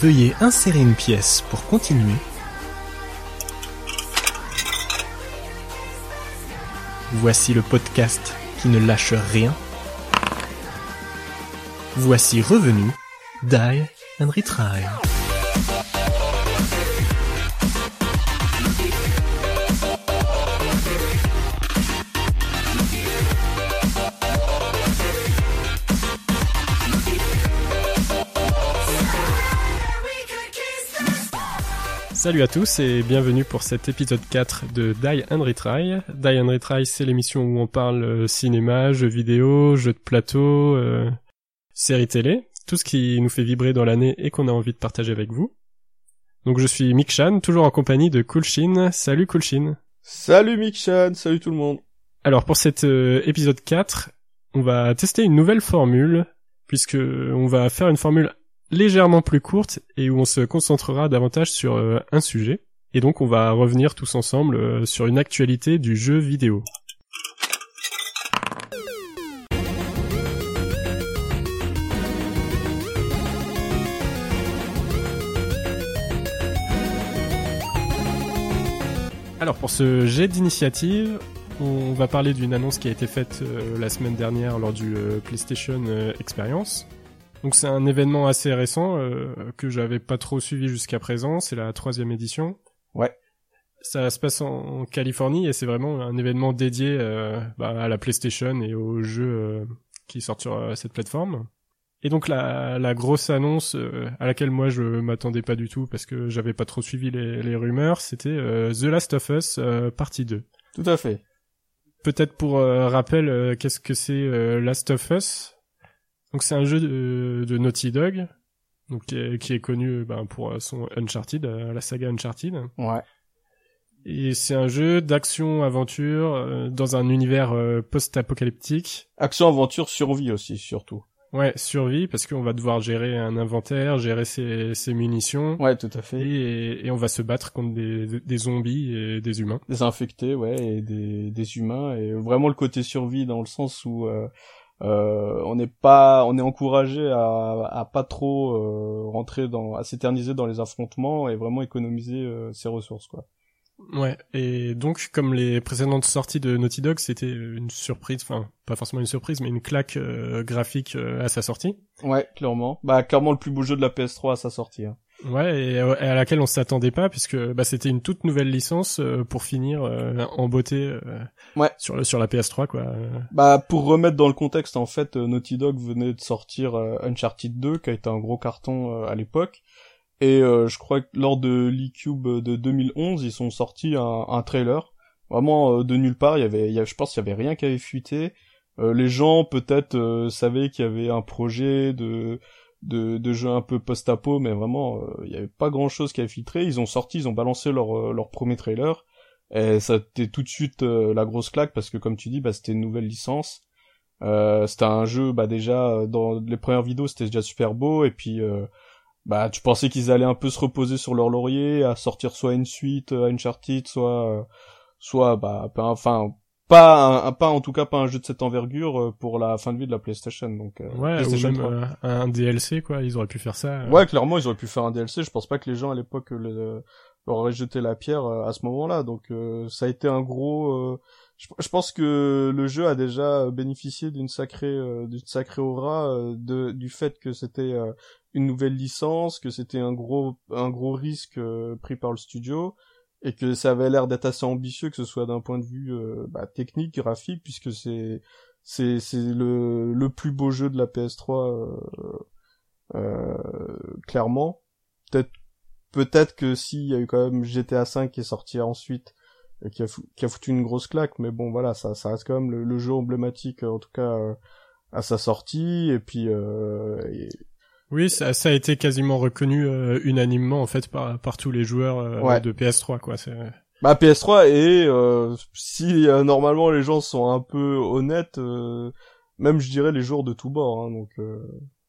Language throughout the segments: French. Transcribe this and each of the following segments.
Veuillez insérer une pièce pour continuer. Voici le podcast qui ne lâche rien. Voici revenu Die and Retry. Salut à tous et bienvenue pour cet épisode 4 de Die and Retry. Die and Retry, c'est l'émission où on parle euh, cinéma, jeux vidéo, jeux de plateau, euh, séries télé, tout ce qui nous fait vibrer dans l'année et qu'on a envie de partager avec vous. Donc je suis Mick Chan, toujours en compagnie de Coolshin. Salut Coolshin. Salut Mick Chan, salut tout le monde. Alors pour cet euh, épisode 4, on va tester une nouvelle formule, puisque on va faire une formule légèrement plus courte et où on se concentrera davantage sur euh, un sujet. Et donc on va revenir tous ensemble euh, sur une actualité du jeu vidéo. Alors pour ce jet d'initiative, on va parler d'une annonce qui a été faite euh, la semaine dernière lors du PlayStation Experience. Donc c'est un événement assez récent euh, que j'avais pas trop suivi jusqu'à présent. C'est la troisième édition. Ouais. Ça se passe en Californie et c'est vraiment un événement dédié euh, bah, à la PlayStation et aux jeux euh, qui sortent sur cette plateforme. Et donc la, la grosse annonce à laquelle moi je m'attendais pas du tout parce que j'avais pas trop suivi les, les rumeurs, c'était The Last of Us partie 2. Tout à fait. Peut-être pour rappel, qu'est-ce que c'est Last of Us? Donc c'est un jeu de, Naughty Dog, donc qui est, connu ben, pour son Uncharted, euh, la saga Uncharted. Ouais. Et c'est un jeu d'action-aventure euh, dans un univers euh, post-apocalyptique. Action-aventure, survie aussi, surtout. Ouais, survie, parce qu'on va devoir gérer un inventaire, gérer ses, ses munitions. Ouais, tout à fait. Et, et, on va se battre contre des, des, zombies et des humains. Des infectés, ouais, et des, des humains. Et vraiment le côté survie dans le sens où euh, on n'est pas, on est encouragé à, à pas trop euh, rentrer dans, à s'éterniser dans les affrontements et vraiment économiser euh, ses ressources, quoi. Ouais, et donc comme les précédentes sorties de Naughty Dog, c'était une surprise, enfin pas forcément une surprise, mais une claque graphique à sa sortie. Ouais, clairement. Bah clairement le plus beau jeu de la PS3 à sa sortie. Hein. Ouais, et, à laquelle on s'attendait pas puisque bah, c'était une toute nouvelle licence euh, pour finir euh, en beauté euh, ouais. sur sur la PS3 quoi. Bah pour remettre dans le contexte en fait Naughty Dog venait de sortir Uncharted 2 qui a été un gros carton à l'époque et je crois que lors de l'eCube de 2011, ils sont sortis un, un trailer vraiment de nulle part, il y avait il y avait, je pense qu'il y avait rien qui avait fuité. les gens peut-être savaient qu'il y avait un projet de de, de jeux un peu post-apo, mais vraiment, euh, il y avait pas grand-chose qui a filtré. Ils ont sorti, ils ont balancé leur, euh, leur premier trailer, et ça été tout de suite euh, la grosse claque, parce que comme tu dis, bah, c'était une nouvelle licence. c'était un jeu, bah déjà, dans les premières vidéos, c'était déjà super beau, et puis... bah, tu pensais qu'ils allaient un peu se reposer sur leur laurier, à sortir soit une suite à Uncharted, soit, soit, bah, enfin, pas un, pas en tout cas pas un jeu de cette envergure euh, pour la fin de vie de la PlayStation donc euh, ouais ou même euh, un DLC quoi. Ils auraient pu faire ça ouais clairement ils auraient pu faire un DLC je pense pas que les gens à l'époque le, leur auraient jeté la pierre à ce moment-là. Donc ça a été un gros je, je, pense que le jeu a déjà bénéficié d'une sacrée d'une sacrée aura de du fait que c'était une nouvelle licence que c'était un gros un gros risque pris par le studio et que ça avait l'air d'être assez ambitieux que ce soit d'un point de vue euh, bah, technique graphique puisque c'est c'est c'est le le plus beau jeu de la PS3 euh, euh, clairement. Peut-être peut-être que s'il y a eu quand même GTA 5 qui est sorti ensuite qui a, qui a foutu une grosse claque mais bon voilà ça ça reste quand même le, jeu emblématique en tout cas à sa sortie et puis et, oui, ça, ça, a été quasiment reconnu euh, unanimement en fait par, par tous les joueurs euh, de PS3 quoi. Bah PS3 et euh, si normalement les gens sont un peu honnêtes, même je dirais les joueurs de tous bords. Hein, donc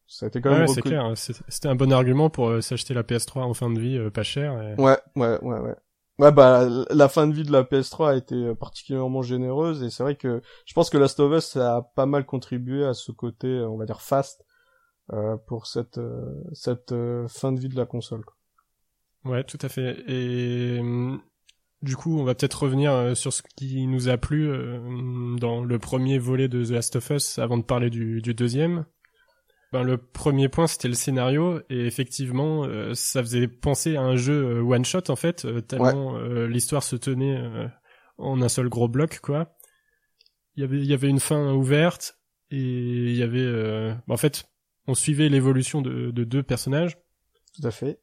ça a été quand même. Ouais, c'est clair. C'était un bon argument pour s'acheter la PS3 en fin de vie pas cher. Ouais, ouais, ouais, ouais. Ouais bah la fin de vie de la PS3 a été particulièrement généreuse et c'est vrai que je pense que Last of Us a pas mal contribué à ce côté on va dire fast pour cette cette fin de vie de la console. Ouais, tout à fait. Et du coup, on va peut-être revenir sur ce qui nous a plu dans le premier volet de The Last of Us avant de parler du, du deuxième. Ben, le premier point, c'était le scénario, et effectivement, euh, ça faisait penser à un jeu euh, one shot en fait, euh, tellement l'histoire se tenait en un seul gros bloc, quoi. Il y avait, il y avait une fin ouverte, et il y avait, ben, en fait, on suivait l'évolution de, de deux personnages. Tout à fait.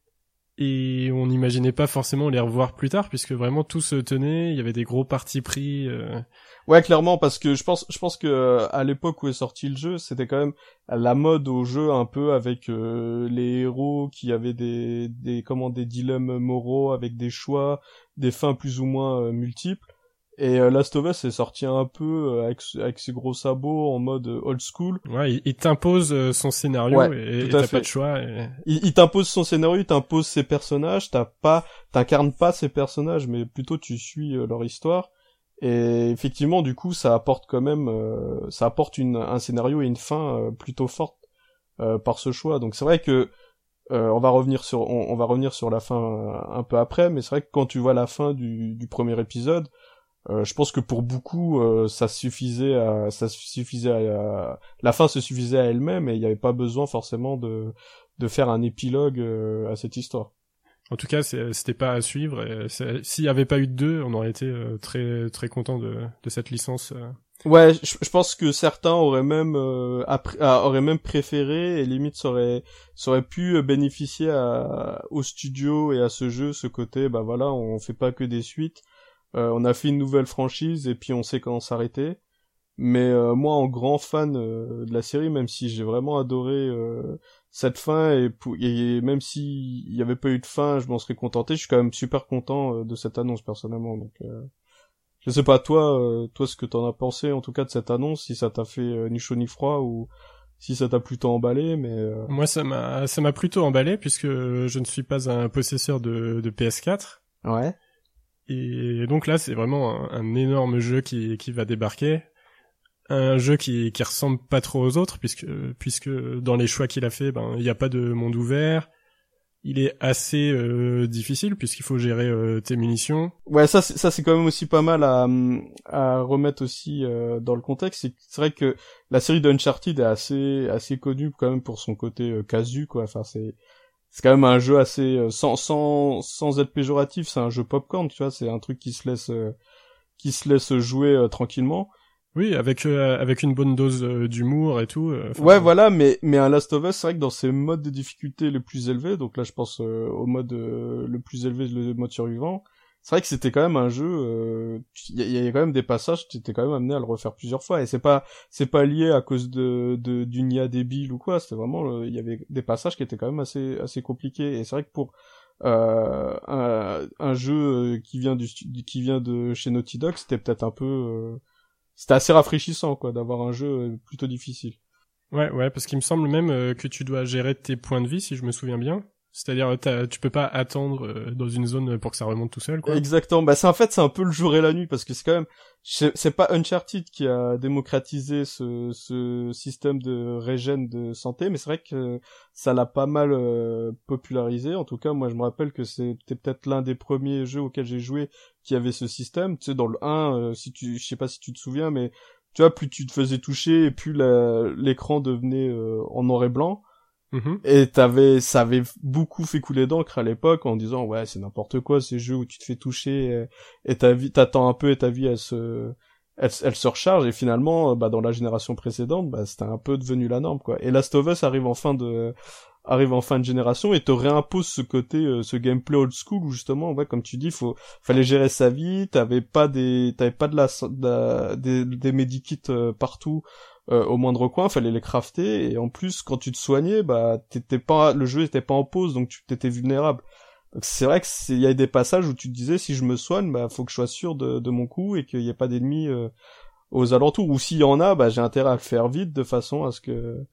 Et on n'imaginait pas forcément les revoir plus tard puisque vraiment tout se tenait il y avait des gros partis pris euh... ouais clairement parce que je pense je pense que euh, à l'époque où est sorti le jeu c'était quand même la mode au jeu un peu avec euh, les héros qui avaient des des comment des dilemmes moraux avec des choix des fins plus ou moins euh, multiples et euh, Last of Us est sorti un peu euh, avec, avec ses gros sabots en mode euh, old school. Ouais, il, t'impose son scénario et t'as pas de choix. Il, il t'impose son scénario, il t'impose ses personnages. T'as pas, t'incarnes pas ses personnages, mais plutôt tu suis leur histoire. Et effectivement, du coup, ça apporte quand même, ça apporte une, un scénario et une fin plutôt forte par ce choix. Donc c'est vrai que on va revenir sur, on, on, va revenir sur la fin un peu après, mais c'est vrai que quand tu vois la fin du, du premier épisode euh, je pense que pour beaucoup, euh, ça suffisait à, ça suffisait à, la fin se suffisait à elle-même et il n'y avait pas besoin forcément de, de faire un épilogue euh, à cette histoire. En tout cas, c'était pas à suivre. S'il n'y avait pas eu de deux, on aurait été très très content de, de cette licence. Ouais, je, pense que certains auraient même ah, auraient même préféré et limite ça aurait, ça aurait pu bénéficier à, au studio et à ce jeu ce côté bah voilà on fait pas que des suites euh, on a fait une nouvelle franchise et puis on sait quand s'arrêter. Mais euh, moi, en grand fan euh, de la série, même si j'ai vraiment adoré cette fin et, et même s'il n'y avait pas eu de fin, je m'en serais contenté. Je suis quand même super content de cette annonce personnellement. Donc, je sais pas toi, toi ce que t'en as pensé en tout cas de cette annonce, si ça t'a fait ni chaud ni froid ou si ça t'a plutôt emballé, mais moi ça m'a ça m'a plutôt emballé puisque je ne suis pas un possesseur de, de PS4. Ouais. Et donc là, c'est vraiment un, énorme jeu qui, qui va débarquer. Un jeu qui, qui ressemble pas trop aux autres, puisque, puisque dans les choix qu'il a fait, ben, il n'y a pas de monde ouvert. Il est assez euh, difficile puisqu'il faut gérer euh, tes munitions. Ouais, ça, ça c'est quand même aussi pas mal à, à remettre aussi euh, dans le contexte. C'est vrai que la série d'Uncharted est assez, assez connue quand même pour son côté casu, quoi. Enfin, c'est c'est quand même un jeu assez euh, sans sans sans être péjoratif c'est un jeu popcorn tu vois c'est un truc qui se laisse euh, qui se laisse jouer euh, tranquillement. Oui avec avec une bonne dose d'humour et tout ouais voilà mais mais un Last of Us c'est vrai que dans ses modes de difficulté les plus élevés donc là je pense au mode le plus élevé le mode survivant c'est vrai que c'était quand même un jeu il y, y, a quand même des passages tu étais quand même amené à le refaire plusieurs fois. Et c'est pas c'est pas lié à cause de de d'une IA débile ou quoi. C'était vraiment il y avait des passages qui étaient quand même assez assez compliqués. Et c'est vrai que pour euh, un, un, jeu qui vient du qui vient de chez Naughty Dog c'était peut-être un peu euh, c'était assez rafraîchissant quoi d'avoir un jeu plutôt difficile. Ouais ouais parce qu'il me semble même euh, que tu dois gérer tes points de vie si je me souviens bien c'est-à-dire, tu peux pas attendre euh, dans une zone pour que ça remonte tout seul, quoi. Exactement. Bah, c'est en fait, c'est un peu le jour et la nuit parce que c'est quand même, c'est pas Uncharted qui a démocratisé ce, ce système de régène de santé, mais c'est vrai que ça l'a pas mal euh, popularisé. En tout cas, moi, je me rappelle que c'était peut-être l'un des premiers jeux auxquels j'ai joué qui avait ce système. Tu sais, dans le 1, euh, si tu, je sais pas si tu te souviens, mais tu vois, plus tu te faisais toucher et plus l'écran devenait en noir et blanc. Mhm. Et t'avais, ça avait beaucoup fait couler d'encre à l'époque en disant ouais c'est n'importe quoi ces jeux où tu te fais toucher et, ta vie, t'attends un peu et ta vie elle se, elle, se recharge et finalement bah dans la génération précédente bah c'était un peu devenu la norme quoi. Et Last of Us arrive en fin de, arrive en fin de génération et te réimpose ce côté, euh, ce gameplay old school où justement ouais comme tu dis faut, fallait gérer sa vie, t'avais pas des, t'avais pas de la, des, des medikits euh, partout euh, au moindre coin, fallait les crafter et en plus quand tu te soignais, bah t'étais pas, le jeu était pas en pause donc tu t'étais vulnérable. C'est vrai que il y a des passages où tu te disais si je me soigne, bah faut que je sois sûr de, de mon coup et qu'il n'y ait pas d'ennemis euh, aux alentours. Ou s'il y en a, bah j'ai intérêt à le faire vite de façon à ce que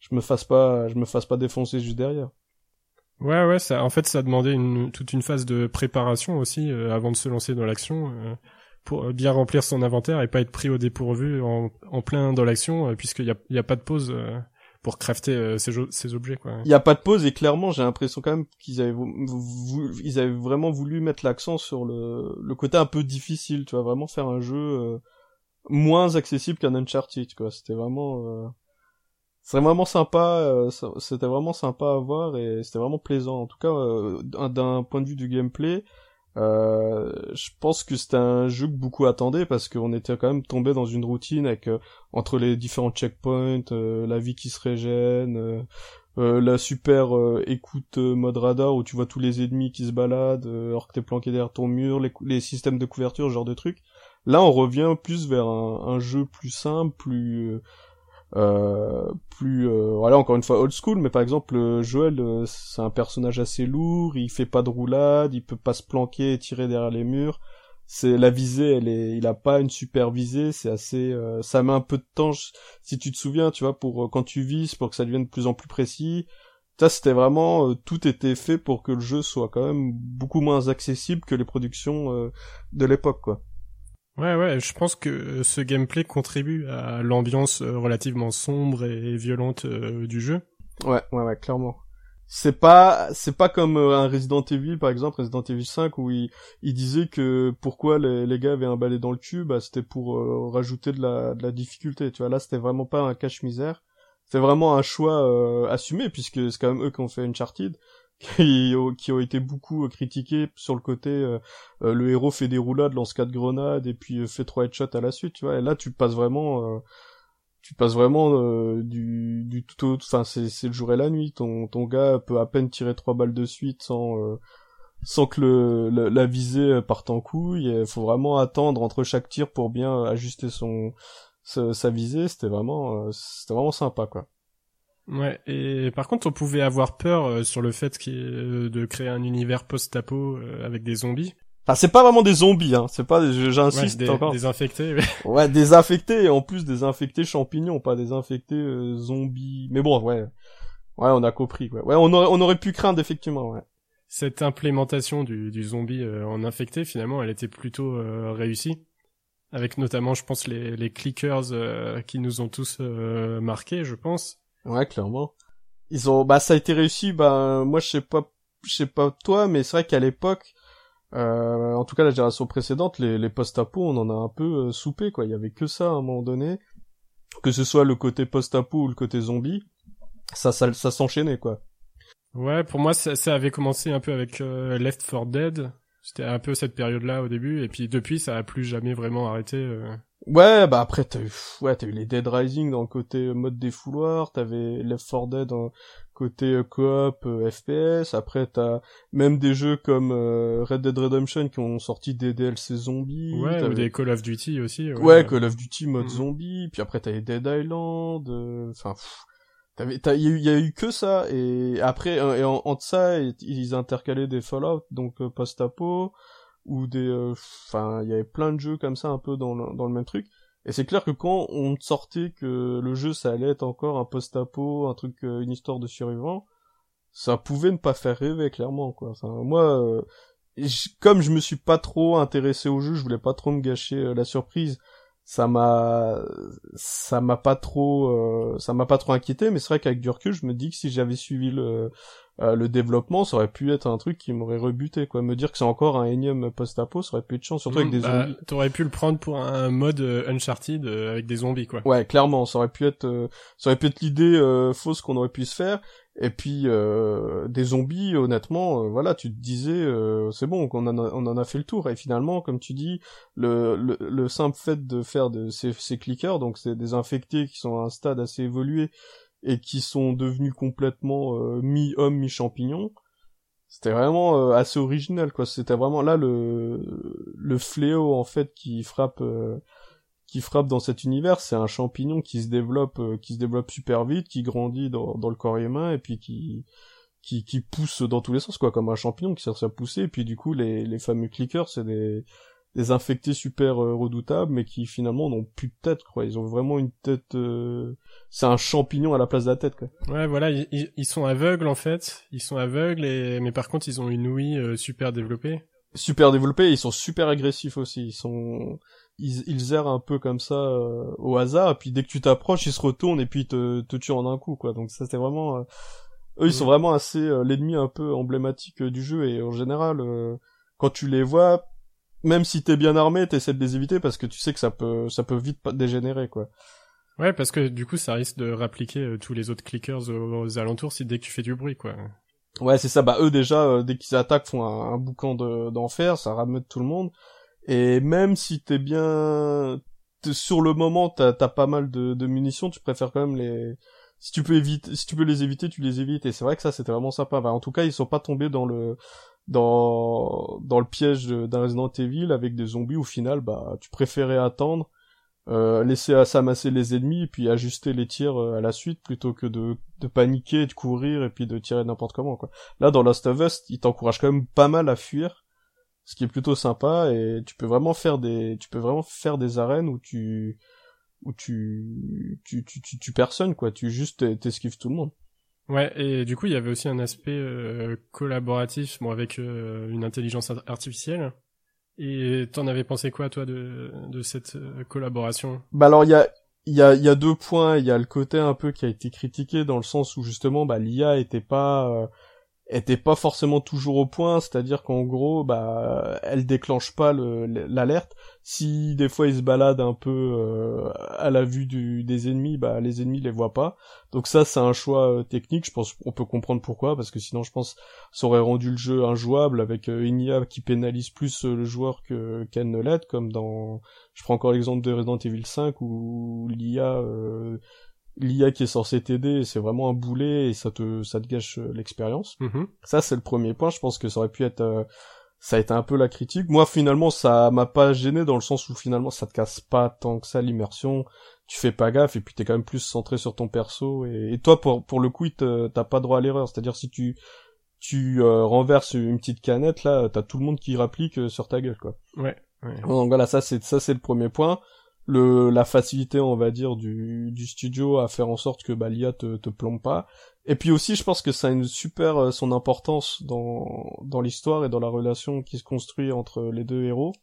je me fasse pas, je me fasse pas défoncer juste derrière. Ouais ouais, ça en fait ça demandait une, toute une phase de préparation aussi euh, avant de se lancer dans l'action pour bien remplir son inventaire et pas être pris au dépourvu en, en plein dans l'action, euh, puisqu'il n'y a, y a pas de pause euh, pour crafter ces, ces, objets quoi. Il y a pas de pause et clairement j'ai l'impression quand même qu'ils avaient ils avaient vraiment voulu mettre l'accent sur le le côté un peu difficile, tu vois, vraiment faire un jeu moins accessible qu'un Uncharted quoi. C'était vraiment c'est vraiment sympa, euh, c'était vraiment sympa à voir et c'était vraiment plaisant. En tout cas, euh, d'un point de vue du gameplay, euh, je pense que c'était un jeu que beaucoup attendaient parce qu'on était quand même tombé dans une routine avec entre les différents checkpoints, la vie qui se régène, la super écoute mode radar où tu vois tous les ennemis qui se baladent alors que t'es planqué derrière ton mur, les, les, systèmes de couverture, ce genre de trucs. Là, on revient plus vers un, un jeu plus simple, plus euh, plus euh, voilà encore une fois old school mais par exemple euh, Joël c'est un personnage assez lourd il fait pas de roulade il peut pas se planquer et tirer derrière les murs. C'est la visée elle est il a pas une super visée c'est assez ça met un peu de temps si tu te souviens tu vois pour quand tu vises pour que ça devienne de plus en plus précis. Ça c'était vraiment tout était fait pour que le jeu soit quand même beaucoup moins accessible que les productions de l'époque quoi Ouais, ouais, je pense que ce gameplay contribue à l'ambiance euh, relativement sombre et violente euh, du jeu. Ouais, ouais, ouais, clairement. C'est pas, c'est pas comme euh, un Resident Evil, par exemple, Resident Evil 5, où il, il disait que pourquoi les, gars avaient un balai dans le cul, bah, c'était pour rajouter de la, de la difficulté, tu vois. Là, c'était vraiment pas un cache-misère. C'est vraiment un choix assumé, puisque c'est quand même eux qui ont fait Uncharted qui, qui ont été beaucoup critiqués sur le côté euh, euh, le héros fait des roulades, lance quatre grenades et puis euh, fait trois headshots à la suite, tu vois. Et là, tu passes vraiment, tu passes vraiment du, du tout au, enfin c'est, c'est le jour et la nuit. Ton, ton gars peut à peine tirer trois balles de suite sans sans que le, la visée parte en couille. Il faut vraiment attendre entre chaque tir pour bien ajuster son sa, sa visée. C'était vraiment c'était vraiment sympa quoi. Ouais, et par contre, on pouvait avoir peur euh, sur le fait euh, de créer un univers post-apo euh, avec des zombies. Enfin, c'est pas vraiment des zombies, hein. C'est pas, j'insiste des, encore. Des infectés. ouais, des infectés et en plus des infectés champignons, pas des infectés zombies. Mais bon, ouais, ouais, on a compris. Ouais, ouais, on aurait, on aurait pu craindre effectivement. Ouais. Cette implémentation du, du zombie en infecté, finalement, elle était plutôt réussie, avec notamment, je pense, les, les clickers qui nous ont tous marqués, je pense. Ouais, clairement. Ils ont, bah, ça a été réussi. Bah, moi, je sais pas, je sais pas toi, mais c'est vrai qu'à l'époque, euh, en tout cas la génération précédente, les, les post-apo, on en a un peu euh, soupé, quoi. Il y avait que ça à un moment donné, que ce soit le côté post-apo ou le côté zombie, ça, ça, ça s'enchaînait, quoi. Ouais, pour moi, ça, ça avait commencé un peu avec euh, Left 4 Dead. C'était un peu cette période-là au début, et puis depuis, ça a plus jamais vraiment arrêté. Euh. Ouais, bah après t'as eu, ouais, t'as eu les Dead Rising dans le côté euh, mode défouloir, t'avais Left 4 Dead dans le côté euh, coop euh, FPS, après t'as même des jeux comme Red Dead Redemption qui ont sorti des DLC zombies. Ouais, ou des Call of Duty aussi. Ouais, Call of Duty mode mm. zombie, puis après t'as les Dead Island, enfin, il y, a eu que ça, et après, et en, entre ça, ils intercalaient des Fallout, donc post-apo, ou des euh, enfin il y avait plein de jeux comme ça un peu dans le, dans le même truc. Et c'est clair que quand on sortait que le jeu ça allait être encore un post-apo un truc euh, une histoire de survivant ça pouvait ne pas faire rêver clairement quoi. Moi euh, comme je me suis pas trop intéressé au jeu je voulais pas trop me gâcher la surprise ça m'a ça m'a pas trop ça m'a pas trop inquiété mais c'est vrai qu'avec du je me dis que si j'avais suivi le euh, le développement, ça aurait pu être un truc qui m'aurait rebuté, quoi. Me dire que c'est encore un énième post-apo, ça aurait pu être chiant, surtout avec mm, des bah, zombies. T'aurais pu le prendre pour un mode euh, Uncharted euh, avec des zombies, quoi. Ouais, clairement, ça aurait pu être, ça aurait pu être l'idée fausse qu'on aurait pu se faire. Et puis des zombies, honnêtement, voilà, tu te disais, c'est bon, qu'on en a, on en a fait le tour. Et finalement, comme tu dis, le, le, le simple fait de faire de ces, ces clickers, donc c'est des infectés qui sont à un stade assez évolué et qui sont devenus complètement euh, mi-homme, mi-champignon. C'était vraiment euh, assez original, quoi. C'était vraiment là le le fléau en fait qui frappe euh, qui frappe dans cet univers. C'est un champignon qui se développe qui se développe super vite, qui grandit dans, dans le corps humain et puis qui qui, qui pousse dans tous les sens, quoi, comme un champignon qui sert à pousser. Et puis du coup, les, les fameux clickers, c'est des des infectés super euh, redoutables, mais qui finalement n'ont plus de tête, quoi. Ils ont vraiment une tête. Euh, c'est un champignon à la place de la tête, quoi. Ouais, voilà, ils, ils sont aveugles en fait. Ils sont aveugles, et mais par contre, ils ont une ouïe euh, super développée. Super développée, ils sont super agressifs aussi. Ils sont ils, ils errent un peu comme ça euh, au hasard, puis dès que tu t'approches, ils se retournent et puis te, te tuent en un coup, quoi. Donc ça c'était vraiment... Euh, eux, ils sont Mhm. vraiment assez euh, l'ennemi un peu emblématique du jeu, et en général, euh, quand tu les vois, même si t'es bien armé, t'essaies de les éviter parce que tu sais que ça peut ça peut vite dégénérer, quoi. Ouais, parce que du coup, ça risque de rappliquer euh, tous les autres clickers aux, aux alentours si dès que tu fais du bruit, quoi. Ouais, c'est ça. Bah eux déjà, euh, dès qu'ils attaquent, font un, un boucan de- d'enfer, ça rameute tout le monde. Et même si t'es bien, sur le moment, t'as as pas mal de, de munitions, tu préfères quand même les. Si tu peux éviter, si tu peux les éviter, tu les évites. Et c'est vrai que ça, c'était vraiment sympa. Bah, en tout cas, ils sont pas tombés dans le dans dans le piège d'un Resident Evil avec des zombies. Au final, bah tu préférais attendre. Euh, laisser s'amasser les ennemis et puis ajuster les tirs euh, à la suite plutôt que de, de paniquer, de courir et puis de tirer n'importe comment quoi. Là, dans Last of Us, il t'encourage quand même pas mal à fuir, ce qui est plutôt sympa et tu peux vraiment faire des, tu peux vraiment faire des arènes où tu, où tu, tu, tu, tu, tu personnes quoi, tu juste t'es- t'esquives tout le monde. Ouais, et du coup, il y avait aussi un aspect euh, collaboratif, bon, avec euh, une intelligence ar- artificielle. Et t'en avais pensé quoi, toi, de, de cette euh, collaboration? Bah alors il y a, y a, y a deux points. Il y a le côté un peu qui a été critiqué dans le sens où justement bah l'IA était pas euh, était pas forcément toujours au point, c'est-à-dire qu'en gros, bah, elle déclenche pas le- l'alerte. Si des fois ils se baladent un peu euh, à la vue des ennemis, bah, les ennemis les voient pas. Donc ça, c'est un choix euh, technique. Je pense qu'on peut comprendre pourquoi, parce que sinon, je pense, ça aurait rendu le jeu injouable avec euh, une IA qui pénalise plus euh, le joueur que qu'elle ne l'aide, comme dans. Je prends encore l'exemple de Resident Evil 5 où l'IA euh, l'IA qui est censée t'aider, c'est vraiment un boulet et ça te ça te gâche euh, l'expérience. Mhm. Ça c'est le premier point, je pense que ça aurait pu être euh, ça a été un peu la critique. Moi finalement ça m'a pas gêné dans le sens où finalement ça te casse pas tant que ça l'immersion. Tu fais pas gaffe et puis t'es quand même plus centré sur ton perso et, et toi pour pour le coup t'as pas droit à l'erreur. C'est-à-dire si tu tu euh, renverses une petite canette là, t'as tout le monde qui rapplique euh, sur ta gueule quoi. Ouais, ouais. Donc voilà, ça c'est ça c'est le premier point. Le la facilité, on va dire, du, du studio à faire en sorte que bah, l'IA te, te plombe pas. Et puis aussi, je pense que ça a une super euh, son importance dans dans l'histoire et dans la relation qui se construit entre les deux héros.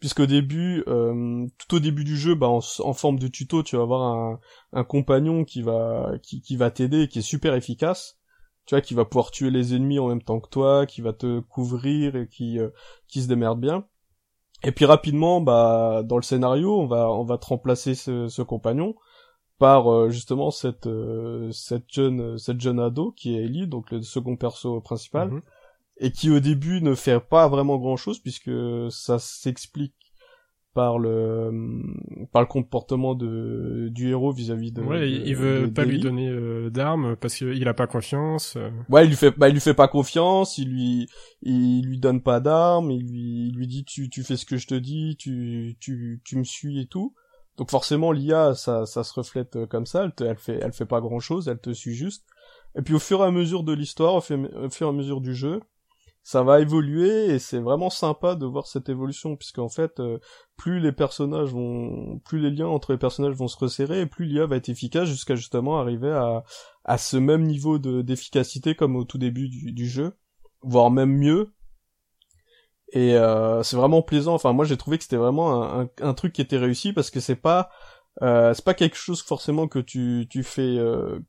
Puisqu'au début, euh, tout au début du jeu, bah, en, en forme de tuto, tu vas avoir un, un compagnon qui va qui, qui va t'aider, qui est super efficace. Tu vois, qui va pouvoir tuer les ennemis en même temps que toi, qui va te couvrir et qui euh, qui se démerde bien. Et puis rapidement, bah, dans le scénario, on va, on va te remplacer ce, ce compagnon par euh, justement cette, euh, cette jeune, cette jeune ado qui est Ellie, donc le second perso principal, Mhm. et qui au début ne fait pas vraiment grand chose puisque ça s'explique par le, par le comportement de, du héros vis-à-vis de. Ouais, de- il veut de- pas lui donner euh, d'armes parce qu'il a pas confiance. euh. Ouais, il lui fait, bah, il lui fait pas confiance, il lui, il lui donne pas d'armes, il lui, il lui dit tu, tu fais ce que je te dis, tu, tu, tu me suis et tout. Donc forcément, l'IA, ça, ça se reflète euh, comme ça, elle, te, elle fait, elle fait pas grand chose, elle te suit juste. Et puis au fur et à mesure de l'histoire, au fur et à mesure du jeu, ça va évoluer et c'est vraiment sympa de voir cette évolution puisqu'en fait, euh, plus les personnages vont, plus les liens entre les personnages vont se resserrer et plus l'IA va être efficace jusqu'à justement arriver à, à ce même niveau de d'efficacité comme au tout début du, du jeu, voire même mieux. Et euh, c'est vraiment plaisant. Enfin, moi, j'ai trouvé que c'était vraiment un, un, un truc qui était réussi parce que c'est pas euh, c'est pas quelque chose forcément que tu tu fais euh,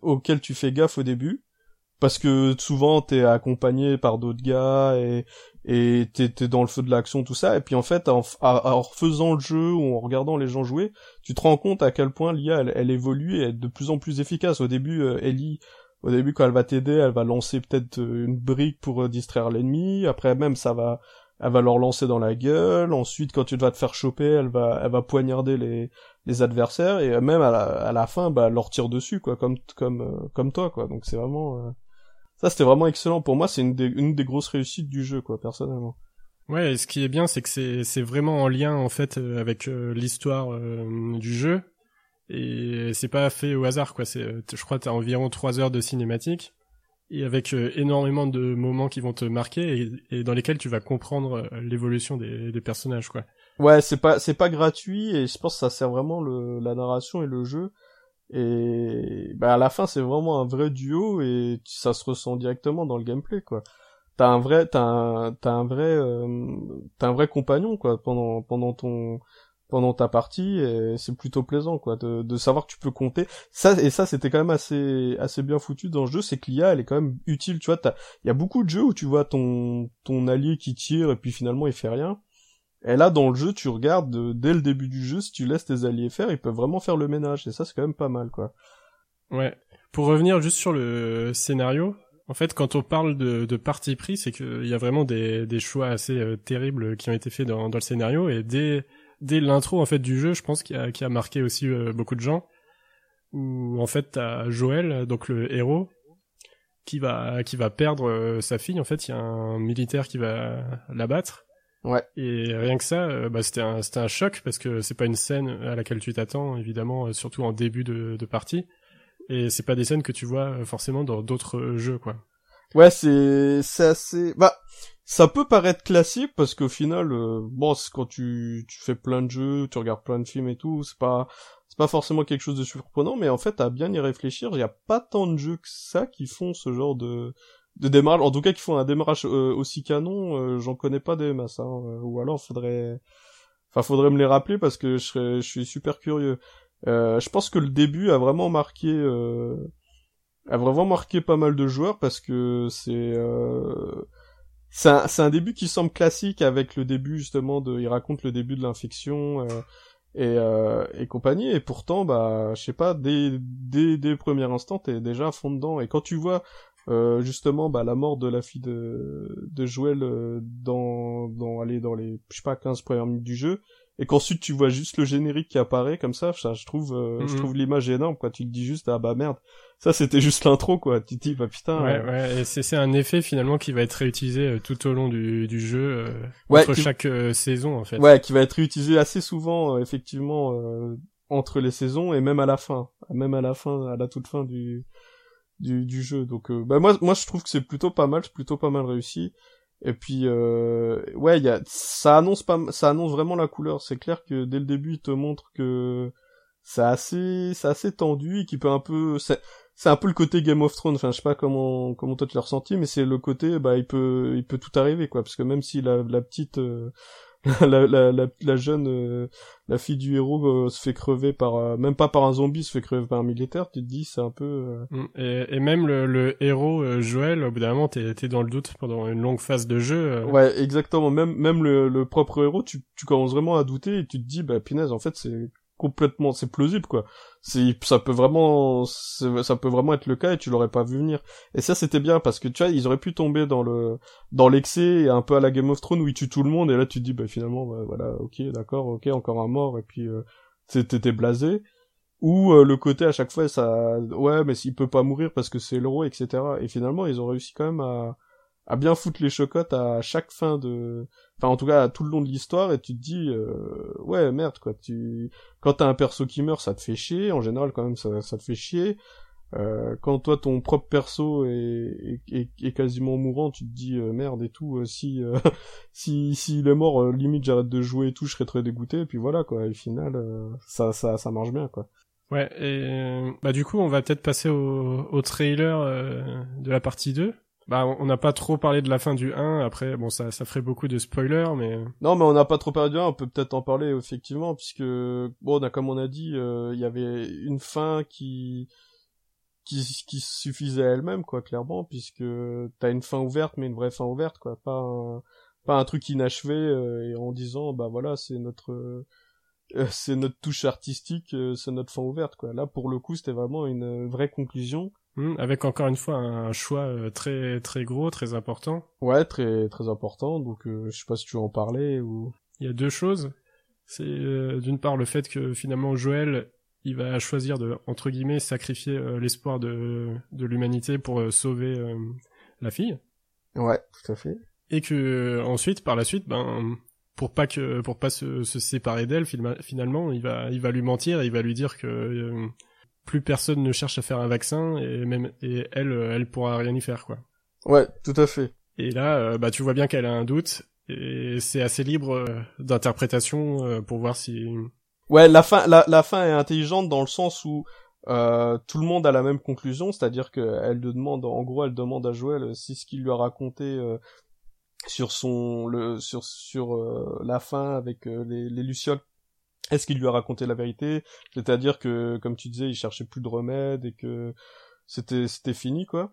auquel tu fais gaffe au début parce que souvent t'es accompagné par d'autres gars et et t'es t'es dans le feu de l'action tout ça. Et puis en fait en, en, en refaisant le jeu ou en regardant les gens jouer tu te rends compte à quel point l'IA elle, elle évolue et est de plus en plus efficace. Au début euh, Ellie au début quand elle va t'aider elle va lancer peut-être euh, une brique pour euh, distraire l'ennemi. Après même ça va elle va leur lancer dans la gueule. Ensuite quand tu vas te faire choper elle va elle va poignarder les les adversaires. Et même à la, à la fin bah elle leur tire dessus quoi comme comme comme toi quoi. Donc c'est vraiment ça c'était vraiment excellent. Pour moi c'est une des une des grosses réussites du jeu quoi personnellement. Ouais, et ce qui est bien, c'est que c'est vraiment en lien en fait euh, avec euh, l'histoire euh, du jeu. Et c'est pas fait au hasard quoi. C'est, je crois, t'as environ trois heures de cinématique. Et avec euh, énormément de moments qui vont te marquer et, et dans lesquels tu vas comprendre l'évolution des, des personnages quoi. ouais c'est pas c'est pas gratuit et je pense que ça sert vraiment le la narration et le jeu et bah à la fin c'est vraiment un vrai duo et ça se ressent directement dans le gameplay quoi. T'as un vrai t'as un t'as un vrai euh, t'as un vrai compagnon quoi pendant pendant ton pendant ta partie et c'est plutôt plaisant quoi de, de savoir que tu peux compter. Ça et ça c'était quand même assez assez bien foutu dans le jeu c'est que l'IA elle est quand même utile tu vois il y a beaucoup de jeux où tu vois ton ton allié qui tire et puis finalement il fait rien et là dans le jeu tu regardes euh, dès le début du jeu si tu laisses tes alliés faire ils peuvent vraiment faire le ménage et ça c'est quand même pas mal quoi ouais pour revenir juste sur le scénario en fait, quand on parle de, parti pris, c'est qu'il y a vraiment des, choix assez euh, terribles qui ont été faits dans, le scénario et dès l'intro en fait du jeu, je pense qu'il a, qui a marqué aussi euh, beaucoup de gens. Où en fait t'as Joël, donc le héros, qui va qui va perdre sa fille. En fait, il y a un militaire qui va l'abattre. Ouais. Et rien que ça, euh, bah, c'était un c'était un choc parce que c'est pas une scène à laquelle tu t'attends évidemment, surtout en début de, de partie. Et c'est pas des scènes que tu vois forcément dans d'autres jeux quoi. Ouais, c'est c'est assez bah ça peut paraître classique parce qu'au final euh, bon, quand tu tu fais plein de jeux, tu regardes plein de films et tout, c'est pas c'est pas forcément quelque chose de surprenant mais en fait à bien y réfléchir, il y a pas tant de jeux que ça qui font ce genre de de démarrage en tout cas qui font un démarrage euh, aussi canon, euh, j'en connais pas des masses hein, ou alors faudrait enfin faudrait me les rappeler parce que je serais je suis super curieux. je pense que le début a vraiment marqué a vraiment marqué pas mal de joueurs parce que c'est euh... c'est un, un, début qui semble classique avec le début justement de il raconte le début de l'infection euh, et euh, et compagnie et pourtant bah je sais pas dès dès dès le premier instant t'es déjà à fond dedans et quand tu vois euh, justement bah la mort de la fille de de Joël euh, dans dans aller dans les je sais pas 15 premières minutes du jeu et qu'ensuite tu vois juste le générique qui apparaît comme ça, ça je trouve euh, je mhm. trouve l'image énorme quoi, tu te dis juste ah bah merde, ça c'était juste l'intro quoi, tu te dis bah putain. Ouais ouais, et c'est c'est un effet finalement qui va être réutilisé euh, tout au long du du jeu euh, entre chaque saison en fait. Ouais, qui va être réutilisé assez souvent effectivement entre les saisons et même à la fin, même à la fin à la toute fin du du, du jeu. Donc bah moi moi je trouve que c'est plutôt pas mal, c'est plutôt pas mal réussi. Et puis euh, ouais, y a, ça annonce pas, ça annonce vraiment la couleur. C'est clair que dès le début, il te montre que c'est assez, c'est assez tendu et qui peut un peu, c'est, c'est un peu le côté Game of Thrones. Enfin, je sais pas comment, comment toi tu l'as ressenti, mais c'est le côté, bah, il peut, il peut tout arriver, quoi. Parce que même si la, la petite, euh, la, la, la, la, jeune, euh, la fille du héros euh, se fait crever par, euh, même pas par un zombie, se fait crever par un militaire, tu te dis c'est un peu. Mm. Et, et, même le, le héros Joël, au bout d'un moment, t'es dans le doute pendant une longue phase de jeu. Ouais, exactement. Même même le, le propre héros, tu, tu commences vraiment à douter et tu te dis bah punaise, en fait c'est complètement, c'est plausible quoi. C'est, ça peut vraiment, ça peut vraiment être le cas et tu l'aurais pas vu venir. Et ça c'était bien parce que tu vois, ils auraient pu tomber dans le, dans l'excès un peu à la Game of Thrones où ils tuent tout le monde et là tu te dis bah finalement bah, voilà, ok, d'accord, ok, encore un mort et puis euh, t'étais blasé. Ou euh, le côté à chaque fois ça, ouais mais s'il peut pas mourir parce que c'est l'euro etc. Et finalement ils ont réussi quand même à, à bien foutre les chocottes à chaque fin de enfin en tout cas tout le long de l'histoire et tu te dis euh, ouais merde quoi tu quand t'as un perso qui meurt ça te fait chier en général quand même ça, ça te fait chier. Euh, quand toi ton propre perso est, est, est, quasiment mourant tu te dis euh, merde et tout euh, si euh, si s'il est mort limite j'arrête de jouer et tout je serais très dégoûté et puis voilà quoi et au final ça ça ça marche bien quoi. Ouais et bah du coup on va peut-être passer au, au trailer de la partie 2 bah, on n'a pas trop parlé de la fin du 1, après, bon, ça, ça ferait beaucoup de spoilers, mais... Non, mais on n'a pas trop parlé du 1, on peut peut-être en parler, effectivement, puisque, bon, comme on a dit, euh, il y avait une fin qui... qui, qui suffisait à elle-même, quoi, clairement, puisque t'as une fin ouverte, mais une vraie fin ouverte, quoi, pas un, pas un truc inachevé, euh, et en disant, bah voilà, c'est notre... Euh, c'est notre touche artistique, c'est notre fin ouverte, quoi. Là, pour le coup, c'était vraiment une vraie conclusion Hmm, avec encore une fois un choix euh, très très gros, très important. Ouais, très très important. Donc euh, je sais pas si tu veux en parler ou. Il y a deux choses. C'est euh, d'une part le fait que finalement Joël il va choisir de entre guillemets sacrifier l'espoir de de l'humanité pour sauver la fille. Ouais, tout à fait. Et que ensuite par la suite ben pour pas que pour pas se, se séparer d'elle finalement il va il va lui mentir et il va lui dire que plus personne ne cherche à faire un vaccin et même et elle elle pourra rien y faire quoi. Ouais, tout à fait. Et là euh, bah tu vois bien qu'elle a un doute et c'est assez libre euh, d'interprétation euh, pour voir si Ouais, la fin la, la fin est intelligente dans le sens où euh, tout le monde a la même conclusion, c'est-à-dire qu'elle demande, en gros, elle demande à Joël si ce qu'il lui a raconté euh, sur son, le, sur sur euh, la fin avec les, les lucioles, est-ce qu'il lui a raconté la vérité? C'est-à-dire que, comme tu disais, il cherchait plus de remède et que c'était c'était fini quoi.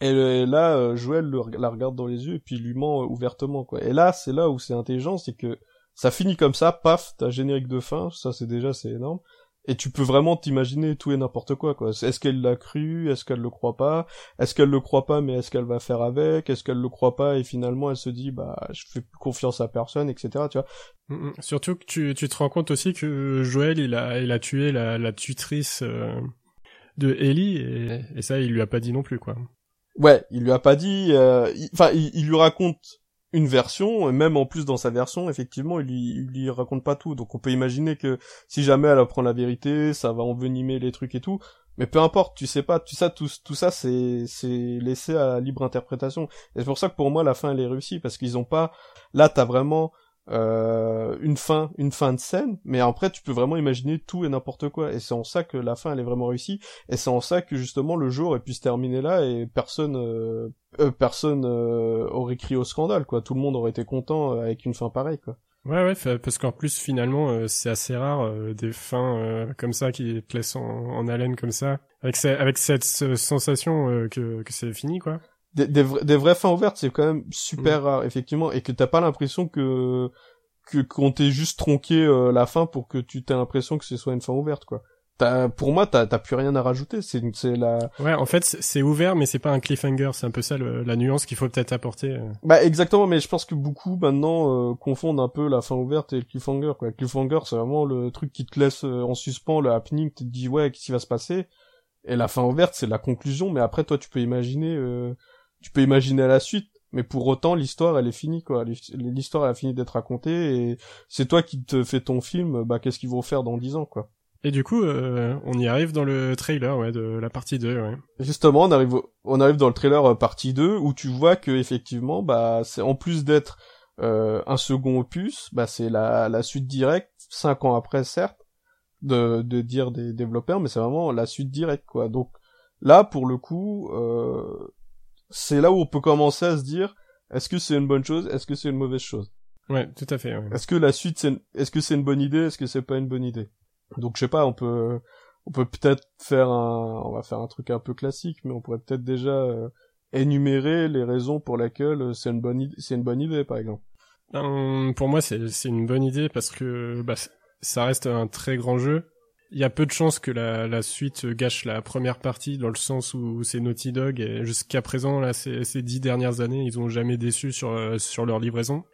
Et là, Joël la regarde dans les yeux et puis lui ment ouvertement quoi. Et là, c'est là où c'est intelligent, c'est que ça finit comme ça, paf, t'as générique de fin, ça c'est déjà c'est énorme et tu peux vraiment t'imaginer tout et n'importe quoi quoi. Est-ce qu'elle l'a cru? Est-ce qu'elle le croit pas? Est-ce qu'elle le croit pas mais est-ce qu'elle va faire avec? Est-ce qu'elle le croit pas et finalement elle se dit bah je fais plus confiance à personne etc. Tu vois mm, mm. Surtout que tu, tu te rends compte aussi que Joël il a il a tué la, la tutrice euh, de Ellie et, et, ça il lui a pas dit non plus quoi. Ouais il lui a pas dit. Euh, enfin il lui raconte une version, et même en plus dans sa version, effectivement, il lui, raconte pas tout. Donc on peut imaginer que si jamais elle apprend la vérité, ça va envenimer les trucs et tout. Mais peu importe, tu sais pas, tu sais, tout, tout ça, c'est, c'est laissé à libre interprétation. Et c'est pour ça que pour moi, la fin, elle est réussie, parce qu'ils ont pas, là, t'as vraiment, euh, une fin, une fin de scène, mais après tu peux vraiment imaginer tout et n'importe quoi, et c'est en ça que la fin elle est vraiment réussie, et c'est en ça que justement le jour ait pu se terminer là et personne, euh, euh, personne aurait crié au scandale quoi, tout le monde aurait été content avec une fin pareille quoi. Ouais ouais, parce qu'en plus finalement c'est assez rare des fins comme ça qui te laissent en, haleine comme ça, avec, avec cette sensation que, que c'est fini quoi des, des, vraies fins ouvertes, c'est quand même super mm. rare, effectivement, et que t'as pas l'impression que que qu'on t'ait juste tronqué euh, la fin pour que tu t'aies l'impression que ce soit une fin ouverte, quoi. T'as, pour moi, t'as, t'as plus rien à rajouter. C'est, c'est la. Ouais, en fait, c'est ouvert, mais c'est pas un cliffhanger. C'est un peu ça la nuance qu'il faut peut-être apporter. Euh. Bah exactement, mais je pense que beaucoup maintenant euh, confondent un peu la fin ouverte et le cliffhanger. Quoi. Le cliffhanger, c'est vraiment le truc qui te laisse en suspens, le happening, tu te dis ouais, qu'est-ce qui va se passer? Et la fin ouverte, c'est la conclusion. Mais après, toi, tu peux imaginer tu peux imaginer la suite, mais pour autant l'histoire elle est finie quoi. L'histoire elle a fini d'être racontée et c'est toi qui te fais ton film, bah qu'est-ce qu'ils vont faire dans dix ans quoi. Et du coup, euh, on y arrive dans le trailer ouais, de la partie 2, ouais. Justement, on arrive, on arrive dans le trailer euh, partie 2 où tu vois que effectivement, bah, c'est en plus d'être euh, un second opus, bah, c'est la, la suite directe, cinq ans après certes, de, de dire des développeurs, mais c'est vraiment la suite directe quoi. Donc là, pour le coup, euh, c'est là où on peut commencer à se dire est-ce que c'est une bonne chose, est-ce que c'est une mauvaise chose? Ouais, tout à fait. Est-ce que la suite, c'est, est-ce que c'est une bonne idée, est-ce que c'est pas une bonne idée? Donc je sais pas, on peut, on peut peut-être faire un, on va faire un truc un peu classique, mais on pourrait peut-être déjà euh, énumérer les raisons pour lesquelles c'est une bonne idée, c'est une bonne idée, par exemple. Ben, pour moi, c'est, c'est une bonne idée parce que bah, ça reste un très grand jeu il y a peu de chances que la, suite gâche la première partie dans le sens où c'est Naughty Dog et jusqu'à présent là ces, ces dix dernières années ils ont jamais déçu sur euh, sur leur livraison.